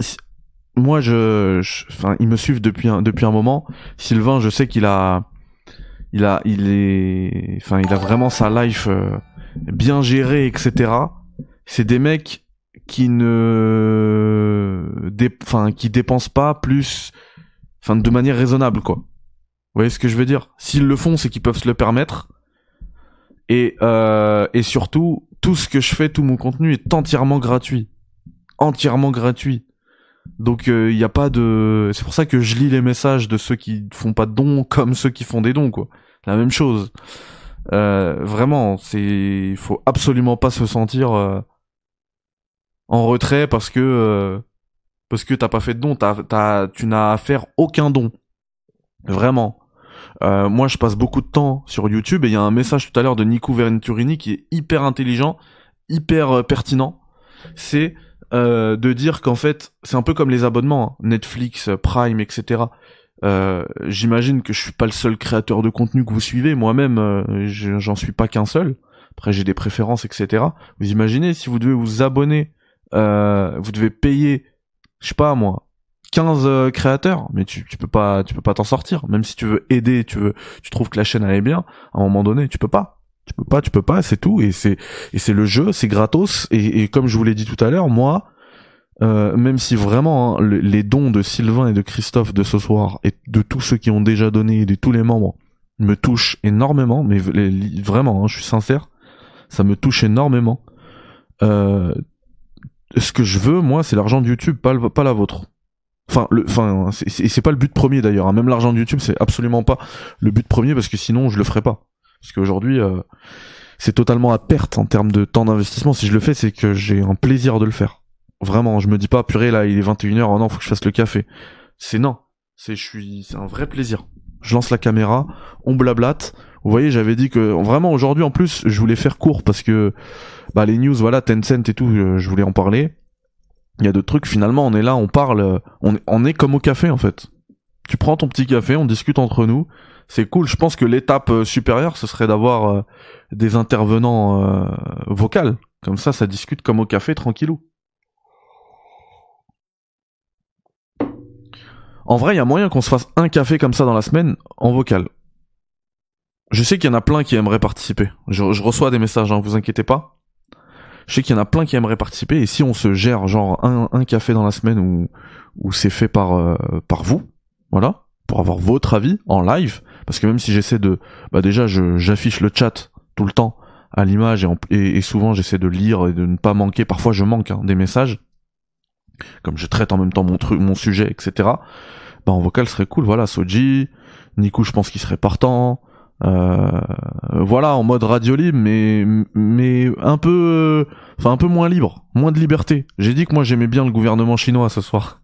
moi je, enfin ils me suivent depuis un depuis un moment. Sylvain, je sais qu'il a il a il est enfin il a vraiment sa life euh, bien gérée etc. C'est des mecs qui ne enfin qui dépensent pas plus enfin de manière raisonnable quoi. Vous voyez ce que je veux dire? S'ils le font, c'est qu'ils peuvent se le permettre. Et, euh, et surtout, tout ce que je fais, tout mon contenu est entièrement gratuit. Entièrement gratuit. Donc il euh, n'y a pas de... C'est pour ça que je lis les messages de ceux qui font pas de dons comme ceux qui font des dons, quoi. La même chose. Euh, vraiment, c'est... Faut absolument pas se sentir euh, en retrait parce que... Euh, parce que t'as pas fait de don. T'as, t'as, tu n'as à faire aucun don. Vraiment. Euh, moi, je passe beaucoup de temps sur YouTube et il y a un message tout à l'heure de Nico Venturini qui est hyper intelligent, hyper euh, pertinent. C'est euh, de dire qu'en fait, c'est un peu comme les abonnements, hein. Netflix, Prime, etc. J'imagine que je suis pas le seul créateur de contenu que vous suivez. Moi-même, j'en suis pas qu'un seul. Après, j'ai des préférences, etc. Vous imaginez si vous devez vous abonner, vous devez payer, je sais pas moi, 15 euh, créateurs, mais tu, tu peux pas tu peux pas t'en sortir. Même si tu veux aider, tu veux tu trouves que la chaîne allait bien, à un moment donné, tu peux pas. Tu peux pas, tu peux pas, c'est tout et c'est et c'est le jeu, c'est gratos et, et, comme je vous l'ai dit tout à l'heure, moi euh, même si vraiment hein, les dons de Sylvain et de Christophe de ce soir et de tous ceux qui ont déjà donné et de tous les membres me touchent énormément, mais vraiment, hein, je suis sincère, ça me touche énormément. Euh, ce que je veux, moi, c'est l'argent de YouTube, pas, la vôtre. Enfin, le, enfin, c'est pas le but premier d'ailleurs. Hein. Même l'argent de YouTube, c'est absolument pas le but premier parce que sinon, je le ferais pas. Parce qu'aujourd'hui, euh, c'est totalement à perte en termes de temps d'investissement. Si je le fais, c'est que j'ai un plaisir de le faire. Vraiment, je me dis pas, purée, là, il est 21h, oh non, faut que je fasse le café. C'est non. C'est, je suis, c'est un vrai plaisir. Je lance la caméra, on blablate. Vous voyez, j'avais dit que vraiment aujourd'hui en plus, je voulais faire court parce que bah les news, voilà, Tencent et tout, euh, je voulais en parler il y a d'autres trucs finalement on est là on parle on, on est comme au café en fait tu prends ton petit café on discute entre nous c'est cool. Je pense que l'étape euh, supérieure ce serait d'avoir euh, des intervenants euh, vocaux comme ça ça discute comme au café tranquillou. En vrai il y a moyen qu'on se fasse un café comme ça dans la semaine en vocal. Je sais qu'il y en a plein qui aimeraient participer. Je, reçois des messages hein, vous inquiétez pas. Je sais qu'il y en a plein qui aimeraient participer et si on se gère genre un, café dans la semaine où, c'est fait par vous, voilà, pour avoir votre avis en live, parce que même si j'essaie de, bah déjà j'affiche le chat tout le temps à l'image et, souvent j'essaie de lire et de ne pas manquer, parfois je manque hein, des messages, comme je traite en même temps mon truc, mon sujet, etc. Bah en vocal serait cool, voilà, Soji, Nico je pense qu'il serait partant, euh, voilà en mode radio libre mais mais un peu enfin un peu moins libre. Moins de liberté. J'ai dit que moi j'aimais bien le gouvernement chinois ce soir.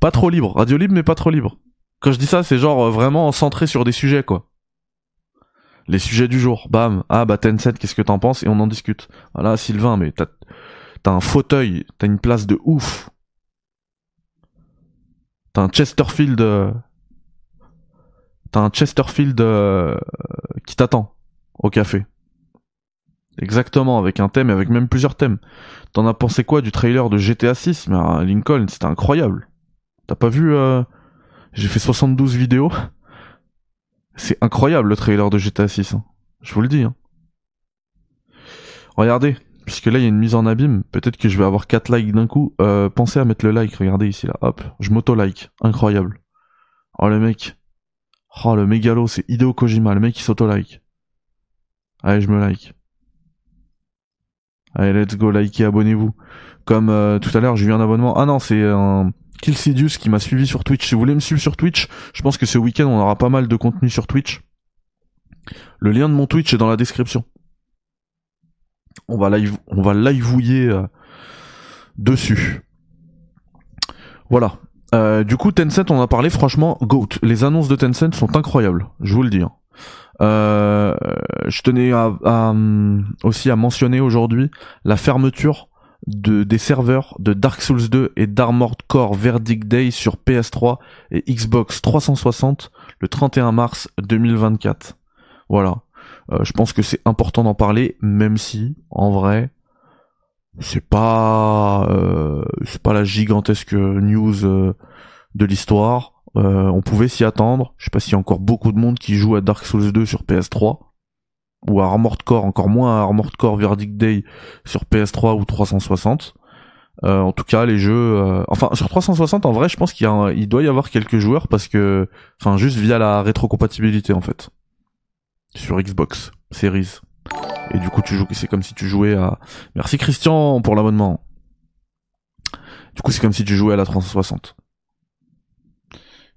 Pas trop libre. Radio libre mais pas trop libre quand je dis ça c'est genre vraiment centré sur des sujets quoi. Les sujets du jour. Bam. Ah bah Tencent qu'est-ce que t'en penses? Et on en discute. Voilà Sylvain mais t'as t'as un fauteuil. T'as une place de ouf. T'as un Chesterfield euh, t'as un Chesterfield euh, qui t'attend au café. Exactement, avec un thème et avec même plusieurs thèmes. T'en as pensé quoi du trailer de GTA 6 Mais euh, Lincoln, c'était incroyable. T'as pas vu euh... J'ai fait 72 vidéos. C'est incroyable le trailer de GTA 6. Hein. Je vous le dis. Hein. Regardez, puisque là il y a une mise en abîme, peut-être que je vais avoir 4 likes d'un coup. Euh, pensez à mettre le like, regardez ici là, hop, je m'auto-like. Incroyable. Oh le mec, Oh, le mégalo, c'est Hideo Kojima, le mec qui s'auto-like. Allez, je me like. Allez, let's go, likez, abonnez-vous. Comme euh, tout à l'heure, j'ai eu un abonnement. Ah non, c'est un Killsidius qui m'a suivi sur Twitch. Si vous voulez me suivre sur Twitch, je pense que ce week-end, on aura pas mal de contenu sur Twitch. Le lien de mon Twitch est dans la description. On va live, on va livouiller euh, dessus. Voilà. Euh, du coup, Tencent, on a parlé, franchement, GOAT. Les annonces de Tencent sont incroyables, je vous le dis. Hein. Euh, je tenais à, aussi à mentionner aujourd'hui la fermeture de, des serveurs de Dark Souls 2 et d'Armored Core Verdict Day sur PS3 et Xbox 360 le 31 mars 2024. Voilà. Euh, je pense que c'est important d'en parler, même si, en vrai, c'est pas euh, c'est pas la gigantesque news euh, de l'histoire. On pouvait s'y attendre. Je sais pas s'il y a encore beaucoup de monde qui joue à Dark Souls 2 sur PS3 ou à Armored Core, encore moins à Armored Core Verdict Day sur PS3 ou 360. Euh, en tout cas, les jeux, enfin sur 360, en vrai, je pense qu'il il doit y avoir quelques joueurs parce que, enfin, juste via la rétrocompatibilité en fait sur Xbox Series. Et du coup, tu joues, c'est comme si tu jouais à. Merci Christian pour l'abonnement. Du coup, c'est comme si tu jouais à la 360.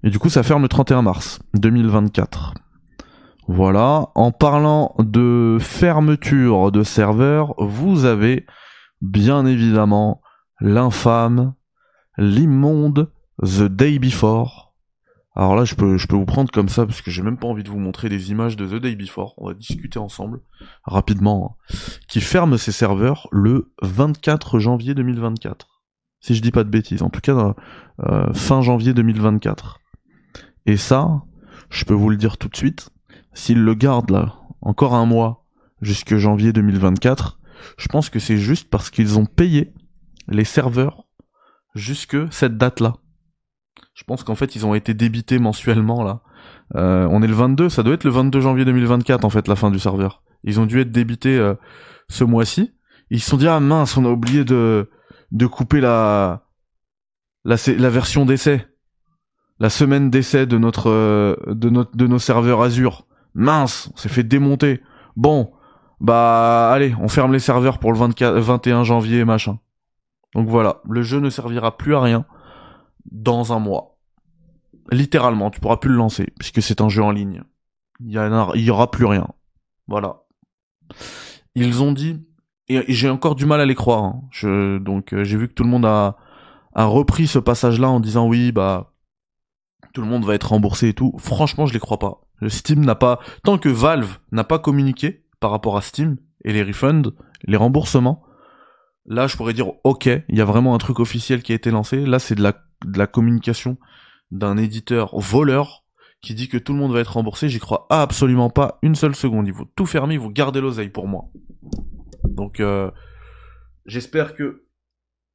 Et du coup, ça ferme le 31 mars 2024. Voilà. En parlant de fermeture de serveurs, vous avez bien évidemment l'infâme, l'immonde The Day Before alors là, je peux, je peux vous prendre comme ça parce que j'ai même pas envie de vous montrer des images de The Day Before. On va discuter ensemble rapidement. Hein. Qui ferme ses serveurs le 24 janvier 2024. Si je dis pas de bêtises. En tout cas, euh, fin janvier 2024. Et ça, je peux vous le dire tout de suite. S'ils le gardent là, encore un mois, jusque janvier 2024, je pense que c'est juste parce qu'ils ont payé les serveurs jusque cette date-là. Je pense qu'en fait, ils ont été débités mensuellement là. Euh, on est le 22, ça doit être le 22 janvier 2024 en fait la fin du serveur. Ils ont dû être débités euh, ce mois-ci. Ils se sont dit ah mince, on a oublié de de couper la la, version d'essai, la semaine d'essai de notre euh, de notre de nos serveurs Azure. Mince, on s'est fait démonter. Bon, bah allez, on ferme les serveurs pour le 24, 21 janvier machin. Donc voilà, le jeu ne servira plus à rien dans un mois. Littéralement, tu pourras plus le lancer, puisque c'est un jeu en ligne. Il y, aura plus rien. Voilà. Ils ont dit, et, j'ai encore du mal à les croire, hein. donc euh, j'ai vu que tout le monde a, a repris ce passage-là en disant oui, bah, tout le monde va être remboursé et tout. Franchement, je les crois pas. Steam n'a pas, tant que Valve n'a pas communiqué par rapport à Steam et les refunds, les remboursements, là je pourrais dire ok, il y a vraiment un truc officiel qui a été lancé. Là c'est de la de la communication d'un éditeur voleur qui dit que tout le monde va être remboursé, j'y crois absolument pas une seule seconde. Il faut tout fermer, il faut garder l'oseille pour moi. Donc euh, j'espère que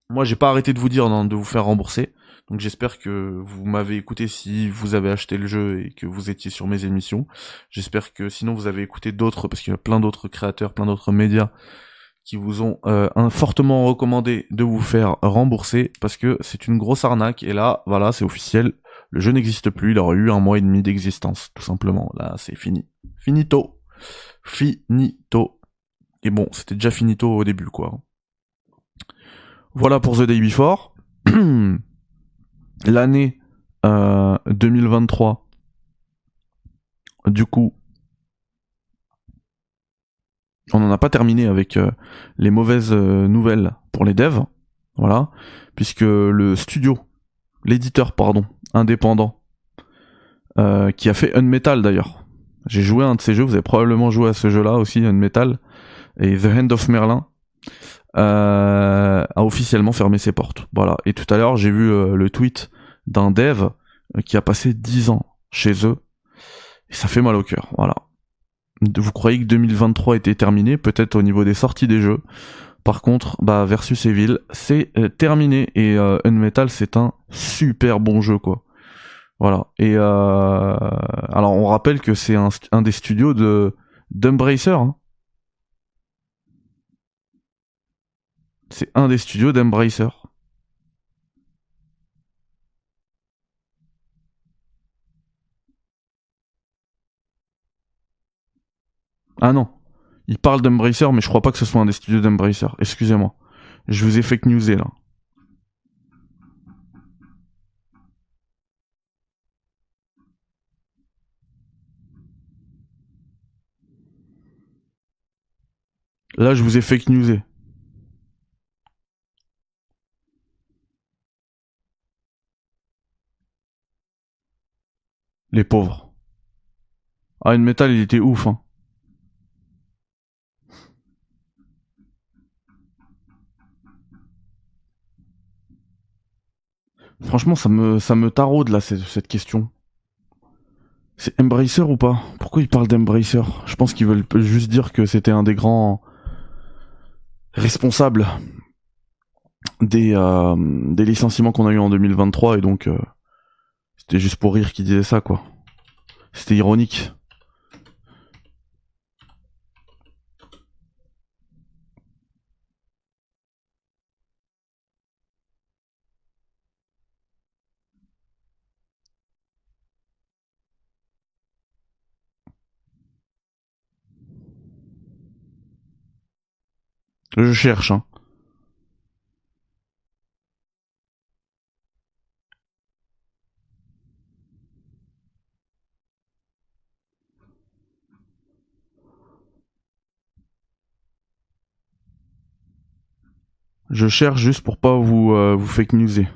moi j'ai pas arrêté de vous dire de vous faire rembourser. Donc j'espère que vous m'avez écouté si vous avez acheté le jeu et que vous étiez sur mes émissions. J'espère que sinon vous avez écouté d'autres parce qu'il y a plein d'autres créateurs, plein d'autres médias qui vous ont euh, fortement recommandé de vous faire rembourser parce que c'est une grosse arnaque. Et là voilà c'est officiel. Le jeu n'existe plus. Il aurait eu un mois et demi d'existence tout simplement. Là c'est fini. Finito. Finito. Et bon c'était déjà finito au début quoi. Voilà pour The Day Before l'année euh, 2023 du coup on n'en a pas terminé avec euh, les mauvaises euh, nouvelles pour les devs, voilà, puisque le studio, l'éditeur pardon, indépendant, euh, qui a fait Unmetal d'ailleurs. J'ai joué à un de ces jeux, vous avez probablement joué à ce jeu-là aussi, Unmetal, et The Hand of Merlin, a officiellement fermé ses portes. Voilà. Et tout à l'heure, j'ai vu le tweet d'un dev qui a passé 10 ans chez eux, et ça fait mal au cœur. Voilà vous croyez que 2023 était terminé, peut-être au niveau des sorties des jeux. Par contre, bah Versus Evil, c'est euh, terminé et euh, Unmetal c'est un super bon jeu quoi. Voilà. Et euh, alors on rappelle que c'est un, des studios de d'Embracer. Hein. C'est un des studios d'Embracer. Ah non. Il parle d'Embracer, mais je crois pas que ce soit un des studios d'Embracer. Excusez-moi. Je vous ai fake newsé là. Là, je vous ai fake newsé. Les pauvres. Ah, une métal, il était ouf, hein. Franchement, ça me, ça me taraude là, cette, cette question. C'est Embracer ou pas? Pourquoi ils parlent d'Embracer? Je pense qu'ils veulent juste dire que c'était un des grands responsables des, euh, des licenciements qu'on a eu en 2023 et donc euh, c'était juste pour rire qu'ils disaient ça quoi. C'était ironique. Je cherche, hein. Je cherche juste pour pas vous, euh, vous fake newser.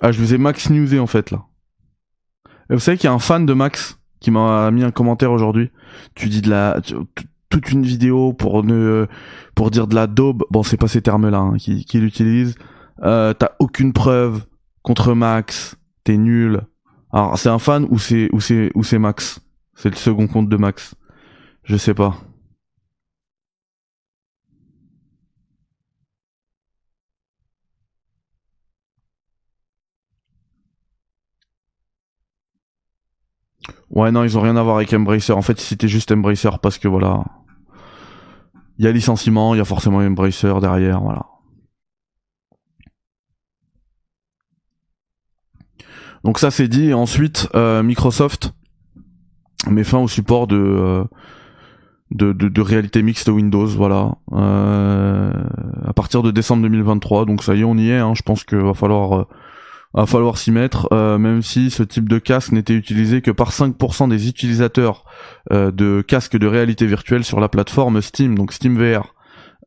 Ah, je vous ai max newsé en fait là. vous savez qu'il y a un fan de Max qui m'a mis un commentaire aujourd'hui. Tu dis de la, toute une vidéo pour ne pour dire de la daube. Bon, c'est pas ces termes-là hein, qui, l'utilisent. Euh, T'as aucune preuve contre Max. T'es nul. Alors, c'est un fan ou c'est ou c'est ou c'est Max? C'est le second compte de Max. Je sais pas. Ouais, non, ils ont rien à voir avec Embracer. En fait, c'était juste Embracer parce que voilà, il y a licenciement, il y a forcément Embracer derrière, voilà. Donc ça c'est dit. Et ensuite, euh, Microsoft met fin au support de, euh, de, réalité mixte Windows, voilà. Euh, à partir de décembre 2023. Donc ça y est, on y est. Hein. Je pense qu'il va falloir va falloir s'y mettre, euh, même si ce type de casque n'était utilisé que par 5% des utilisateurs euh, de casques de réalité virtuelle sur la plateforme Steam, donc Steam VR,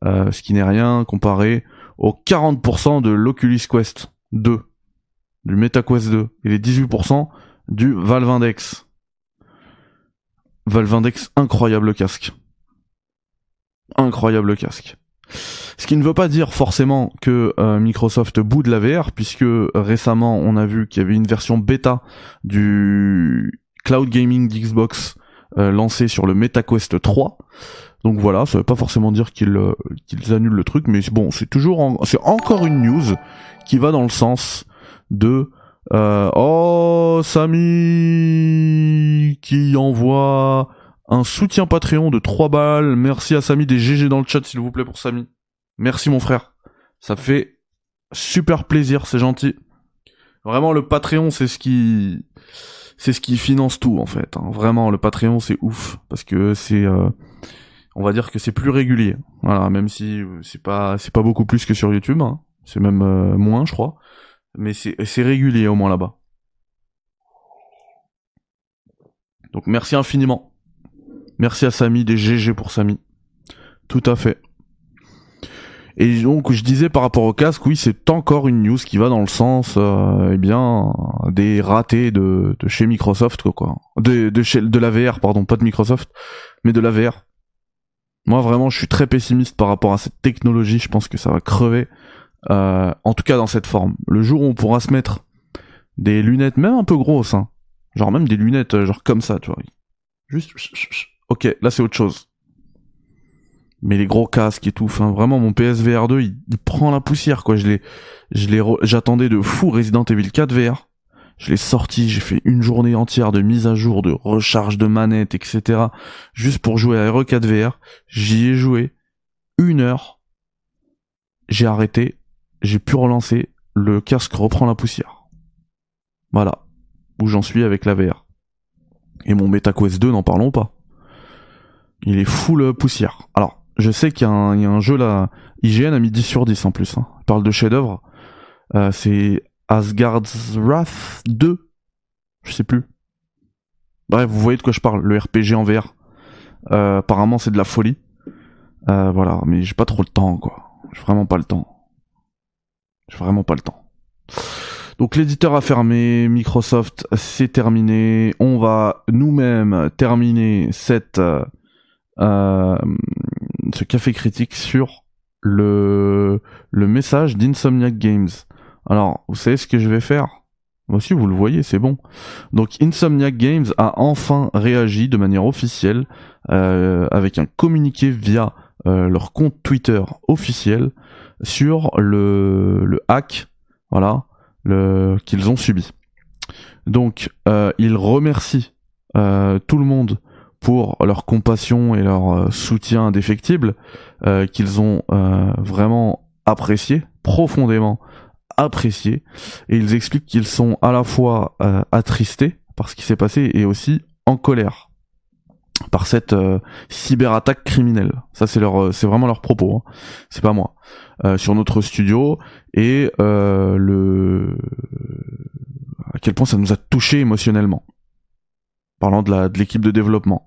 euh, ce qui n'est rien comparé aux 40% de l'Oculus Quest 2, du MetaQuest 2, et les 18% du Valve Index. Valve Index, incroyable casque. Incroyable casque. Ce qui ne veut pas dire forcément que euh, Microsoft boude la VR, puisque récemment on a vu qu'il y avait une version bêta du cloud gaming d'Xbox euh, lancée sur le MetaQuest 3. Donc voilà, ça veut pas forcément dire qu'ils euh, qu'ils annulent le truc, mais bon, c'est toujours c'est encore une news qui va dans le sens de oh Samy qui envoie un soutien Patreon de 3 balles. Merci à Samy des GG dans le chat, s'il vous plaît, pour Samy. Merci, mon frère. Ça fait super plaisir, c'est gentil. Vraiment, le Patreon, c'est ce qui, c'est ce qui finance tout, en fait. Hein. Vraiment, le Patreon, c'est ouf. Parce que c'est, euh, on va dire que c'est plus régulier. Voilà, même si c'est pas, c'est pas beaucoup plus que sur YouTube. Hein. C'est même euh, moins, je crois. Mais c'est, c'est régulier, au moins, là-bas. Donc, merci infiniment. Merci à Samy, des GG pour Samy. Tout à fait. Et donc je disais par rapport au casque, oui, c'est encore une news qui va dans le sens, euh, eh bien, des ratés de, de chez Microsoft, quoi. De, de, chez, de la VR, pardon, pas de Microsoft, mais de la VR. Moi, vraiment, je suis très pessimiste par rapport à cette technologie. Je pense que ça va crever. Euh, en tout cas, dans cette forme. Le jour où on pourra se mettre des lunettes, même un peu grosses, hein, genre même des lunettes, euh, genre comme ça, tu vois. Juste Ok, là c'est autre chose. Mais les gros casques et tout, vraiment mon PSVR 2 il, prend la poussière quoi. Je l'ai, je l'ai, j'attendais de fou Resident Evil 4 VR. Je l'ai sorti, j'ai fait une journée entière de mise à jour, de recharge de manette, etc. Juste pour jouer à RE4 VR. J'y ai joué une heure. J'ai arrêté, j'ai pu relancer. Le casque reprend la poussière. Voilà où j'en suis avec la VR. Et mon MetaQuest 2, n'en parlons pas. Il est full poussière. Alors, je sais qu'il y, a un jeu là, IGN a mis 10 sur 10 en plus. Hein. Il parle de chef-d'œuvre. Euh, c'est Asgard's Wrath 2. Je sais plus. Bref, vous voyez de quoi je parle, le RPG en VR. Euh, apparemment, c'est de la folie. Euh, voilà, mais j'ai pas trop le temps, quoi. J'ai vraiment pas le temps. J'ai vraiment pas le temps. Donc l'éditeur a fermé, Microsoft c'est terminé. On va nous-mêmes terminer cette euh, ce café critique sur le le message d'Insomniac Games. Alors, vous savez ce que je vais faire? Moi aussi, vous le voyez, c'est bon. Donc, Insomniac Games a enfin réagi de manière officielle euh, avec un communiqué via euh, leur compte Twitter officiel sur le, le hack, voilà, le qu'ils ont subi. Donc, euh, ils remercient euh, tout le monde pour leur compassion et leur euh, soutien indéfectible euh, qu'ils ont euh, vraiment apprécié, profondément apprécié. Et ils expliquent qu'ils sont à la fois attristés par ce qui s'est passé et aussi en colère par cette cyberattaque criminelle. Ça c'est leur, c'est vraiment leur propos. Hein. C'est pas moi. sur notre studio et le à quel point ça nous a touché émotionnellement parlant de la de l'équipe de développement.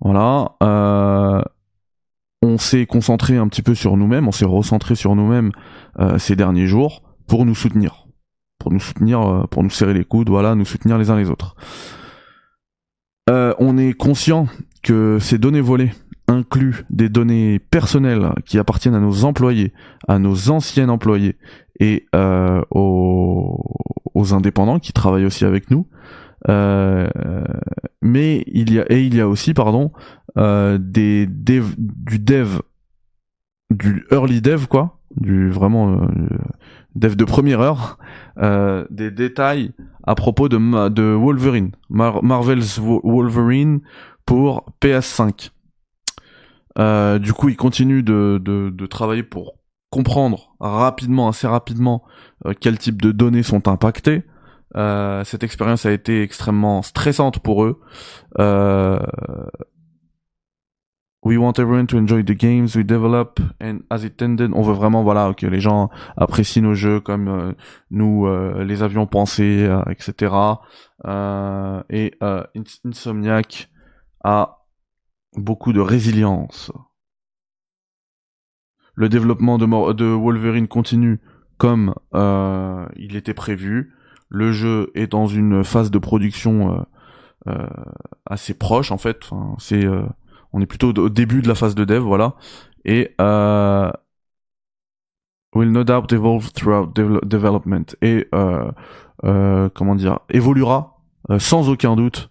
Voilà. Euh, on s'est concentré un petit peu sur nous-mêmes, on s'est recentré sur nous-mêmes euh, ces derniers jours pour nous soutenir, pour nous soutenir, euh, pour nous serrer les coudes, voilà, nous soutenir les uns les autres. on est conscient que ces données volées incluent des données personnelles qui appartiennent à nos employés, à nos anciens employés et aux, aux indépendants qui travaillent aussi avec nous. Euh, mais il y a et il y a aussi pardon euh, des dev, du dev du early dev quoi du vraiment euh, dev de première heure euh, des détails à propos de de Wolverine Marvel's Wolverine pour PS5 euh, du coup il continue de, de, de travailler pour comprendre rapidement assez rapidement quel type de données sont impactées euh, cette expérience a été extrêmement stressante pour eux. Euh, we want everyone to enjoy the games we develop and as intended. On veut vraiment voilà que les gens apprécient nos jeux comme euh, nous les avions pensé, etc. et Insomniac a beaucoup de résilience. Le développement de Wolverine continue comme il était prévu. Le jeu est dans une phase de production euh, euh, assez proche en fait. Enfin, c'est, euh, on est plutôt au début de la phase de dev, voilà. Et will no doubt evolve throughout development et comment dire évoluera sans aucun doute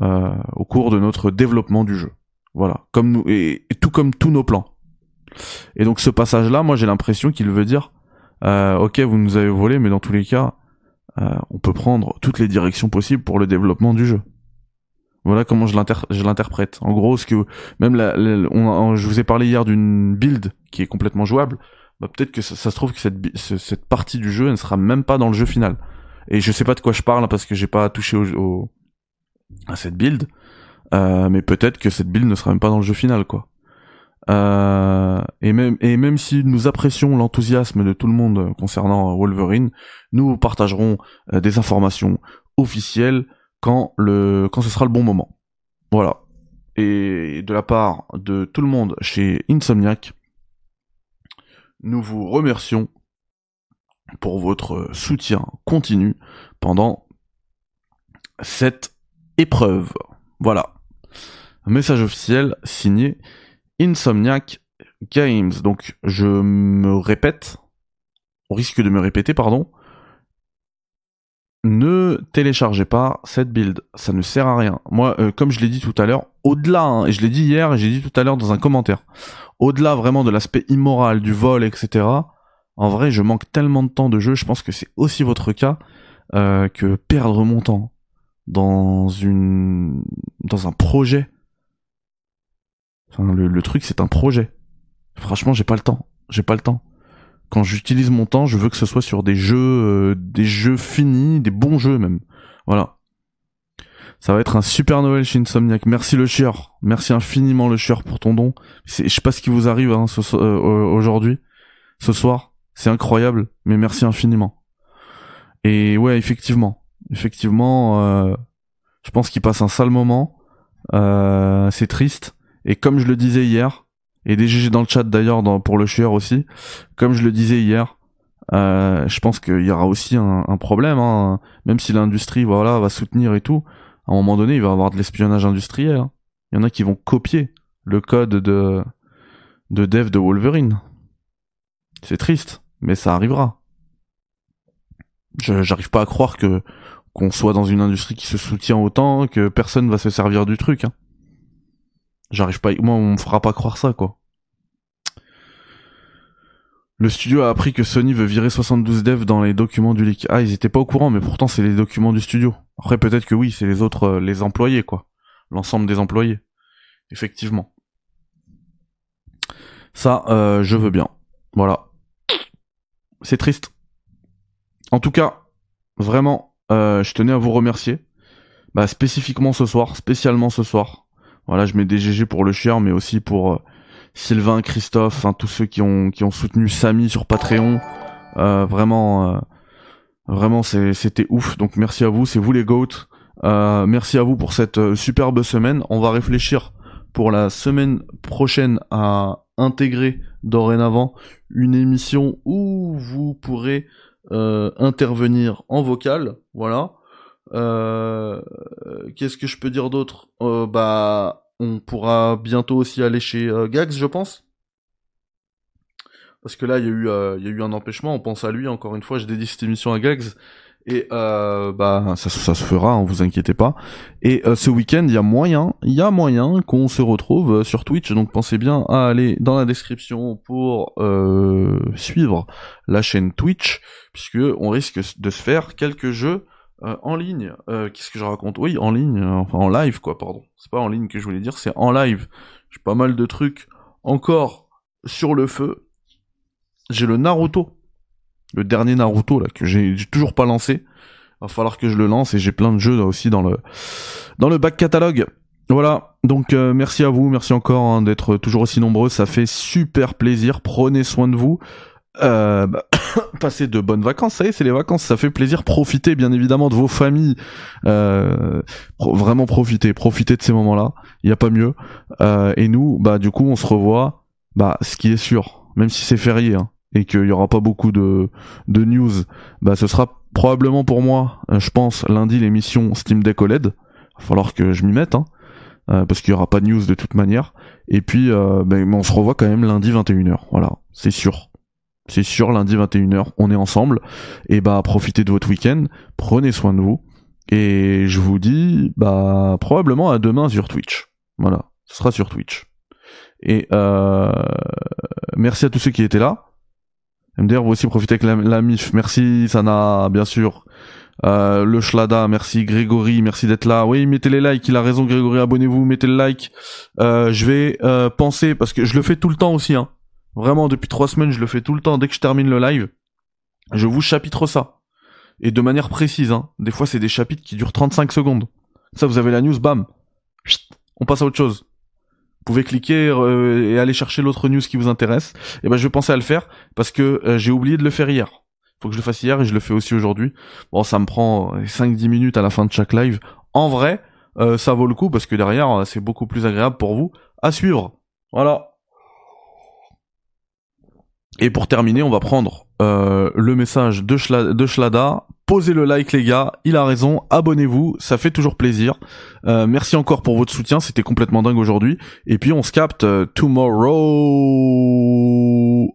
au cours de notre développement du jeu. Voilà, comme nous et, tout comme tous nos plans. Et donc ce passage-là, moi j'ai l'impression qu'il veut dire, ok, vous nous avez volé, mais dans tous les cas, euh, on peut prendre toutes les directions possibles pour le développement du jeu. Voilà comment je l'interprète. En gros, ce que même la, je vous ai parlé hier d'une build qui est complètement jouable. Bah, peut-être que ça, se trouve que cette, partie du jeu ne sera même pas dans le jeu final. Et je sais pas de quoi je parle parce que j'ai pas touché au, à cette build. Euh, mais peut-être que cette build ne sera même pas dans le jeu final, quoi. Euh, et même et même si nous apprécions l'enthousiasme de tout le monde concernant Wolverine, nous partagerons euh, des informations officielles quand le quand ce sera le bon moment. Voilà. Et de la part de tout le monde chez Insomniac, nous vous remercions pour votre soutien continu pendant cette épreuve. Voilà. message officiel signé Insomniac Games. Donc je me répète, au risque de me répéter, pardon, ne téléchargez pas cette build, ça ne sert à rien. Moi, euh, comme je l'ai dit tout à l'heure, au-delà, hein, et je l'ai dit hier et j'ai dit tout à l'heure dans un commentaire, au-delà vraiment de l'aspect immoral, du vol, etc., en vrai, je manque tellement de temps de jeu, je pense que c'est aussi votre cas, euh, que perdre mon temps dans une dans un projet le, truc, c'est un projet. Franchement, j'ai pas le temps. J'ai pas le temps. Quand j'utilise mon temps, je veux que ce soit sur des jeux, euh, des jeux finis, des bons jeux même. Voilà. Ça va être un super Noël chez Insomniac. Merci le chieur. Merci infiniment le chieur pour ton don. Je sais pas ce qui vous arrive hein, euh, aujourd'hui, ce soir. C'est incroyable, mais merci infiniment. Et ouais, effectivement, effectivement, euh, je pense qu'il passe un sale moment. C'est triste. Et comme je le disais hier, et des GG dans le chat d'ailleurs pour le chieur aussi, comme je le disais hier, euh, je pense qu'il y aura aussi un, problème, hein. même si l'industrie voilà va soutenir et tout à un moment donné, il va y avoir de l'espionnage industriel. Hein. Il y en a qui vont copier le code de, de dev de Wolverine. C'est triste, mais ça arrivera. J'arrive pas à croire que qu'on soit dans une industrie qui se soutient autant que personne va se servir du truc. Hein. J'arrive pas, moi on me fera pas croire ça quoi. Le studio a appris que Sony veut virer 72 devs dans les documents du leak. Ah, ils étaient pas au courant, mais pourtant c'est les documents du studio. Après, peut-être que oui, c'est les autres, euh, les employés, quoi. L'ensemble des employés. Effectivement. Ça, euh, je veux bien. Voilà. C'est triste. En tout cas, vraiment, euh, je tenais à vous remercier. Bah, spécifiquement ce soir, spécialement ce soir. Voilà, je mets des GG pour le chien, mais aussi pour Sylvain, Christophe, enfin tous ceux qui ont qui ont soutenu Samy sur Patreon. Euh, vraiment, euh, vraiment c'était ouf. Donc merci à vous, c'est vous les goats. Euh, merci à vous pour cette superbe semaine. On va réfléchir pour la semaine prochaine à intégrer dorénavant une émission où vous pourrez intervenir en vocal. Voilà. Qu'est-ce que je peux dire d'autre? Bah on pourra bientôt aussi aller chez euh, Gags, je pense. Parce que là, il y, a eu, euh, un empêchement, on pense à lui, encore une fois, je dédie cette émission à Gags. Et euh, bah ça, ça se fera, hein, vous inquiétez pas. Et ce week-end, il y a moyen, il y a moyen qu'on se retrouve sur Twitch. Donc pensez bien à aller dans la description pour suivre la chaîne Twitch, puisque on risque de se faire quelques jeux euh, en ligne, euh, qu'est-ce que je raconte? Oui, en ligne, euh, enfin en live quoi, pardon. C'est pas en ligne que je voulais dire, c'est en live. J'ai pas mal de trucs encore sur le feu. J'ai le Naruto, le dernier Naruto là que j'ai toujours pas lancé. Va falloir que je le lance et j'ai plein de jeux aussi dans le dans le back catalogue. Voilà, donc merci à vous, merci encore hein, d'être toujours aussi nombreux, ça fait super plaisir. Prenez soin de vous. Euh, bah, passer de bonnes vacances, ça y est, c'est les vacances, ça fait plaisir. Profitez bien évidemment de vos familles, euh, vraiment profitez, profitez de ces moments-là. Il n'y a pas mieux. Euh, et nous, bah du coup, on se revoit. Bah, ce qui est sûr, même si c'est férié hein, et qu'il y aura pas beaucoup de de news, bah ce sera probablement pour moi, je pense, lundi l'émission Steam Deck OLED. Va falloir que je m'y mette, hein, parce qu'il y aura pas de news de toute manière. Et puis, ben, on se revoit quand même lundi 21h. Voilà, c'est sûr. C'est sûr, lundi 21h, on est ensemble. Et bah, profitez de votre week-end, prenez soin de vous. Et je vous dis, bah, probablement à demain sur Twitch. Voilà, ce sera sur Twitch. Et euh, merci à tous ceux qui étaient là. MDR, vous aussi profitez avec la, MIF. Merci Sana, bien sûr. Euh, le Schlada, merci Grégory, merci d'être là. Oui, mettez les likes, il a raison Grégory, abonnez-vous, mettez le like. Euh, je vais euh, penser, parce que je le fais tout le temps aussi, hein. Vraiment, depuis trois semaines, je le fais tout le temps. Dès que je termine le live, je vous chapitre ça. Et de manière précise, hein. Des fois, c'est des chapitres qui durent 35 secondes. Ça, vous avez la news, bam. On passe à autre chose. Vous pouvez cliquer euh, et aller chercher l'autre news qui vous intéresse. Et ben, je vais penser à le faire parce que euh, j'ai oublié de le faire hier. Faut que je le fasse hier et je le fais aussi aujourd'hui. Bon, ça me prend 5-10 minutes à la fin de chaque live. En vrai, euh, ça vaut le coup parce que derrière, c'est beaucoup plus agréable pour vous à suivre. Voilà. Et pour terminer, on va prendre euh, le message de, Schlada. Posez le like les gars, il a raison, abonnez-vous, ça fait toujours plaisir. Euh, merci encore pour votre soutien, c'était complètement dingue aujourd'hui. Et puis on se capte euh, tomorrow.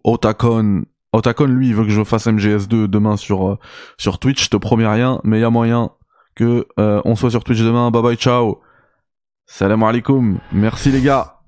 Otacon. Otacon lui il veut que je fasse MGS2 demain sur sur Twitch, je te promets rien, mais il y a moyen que on soit sur Twitch demain. Bye bye, ciao. Salam alaikum. Merci les gars.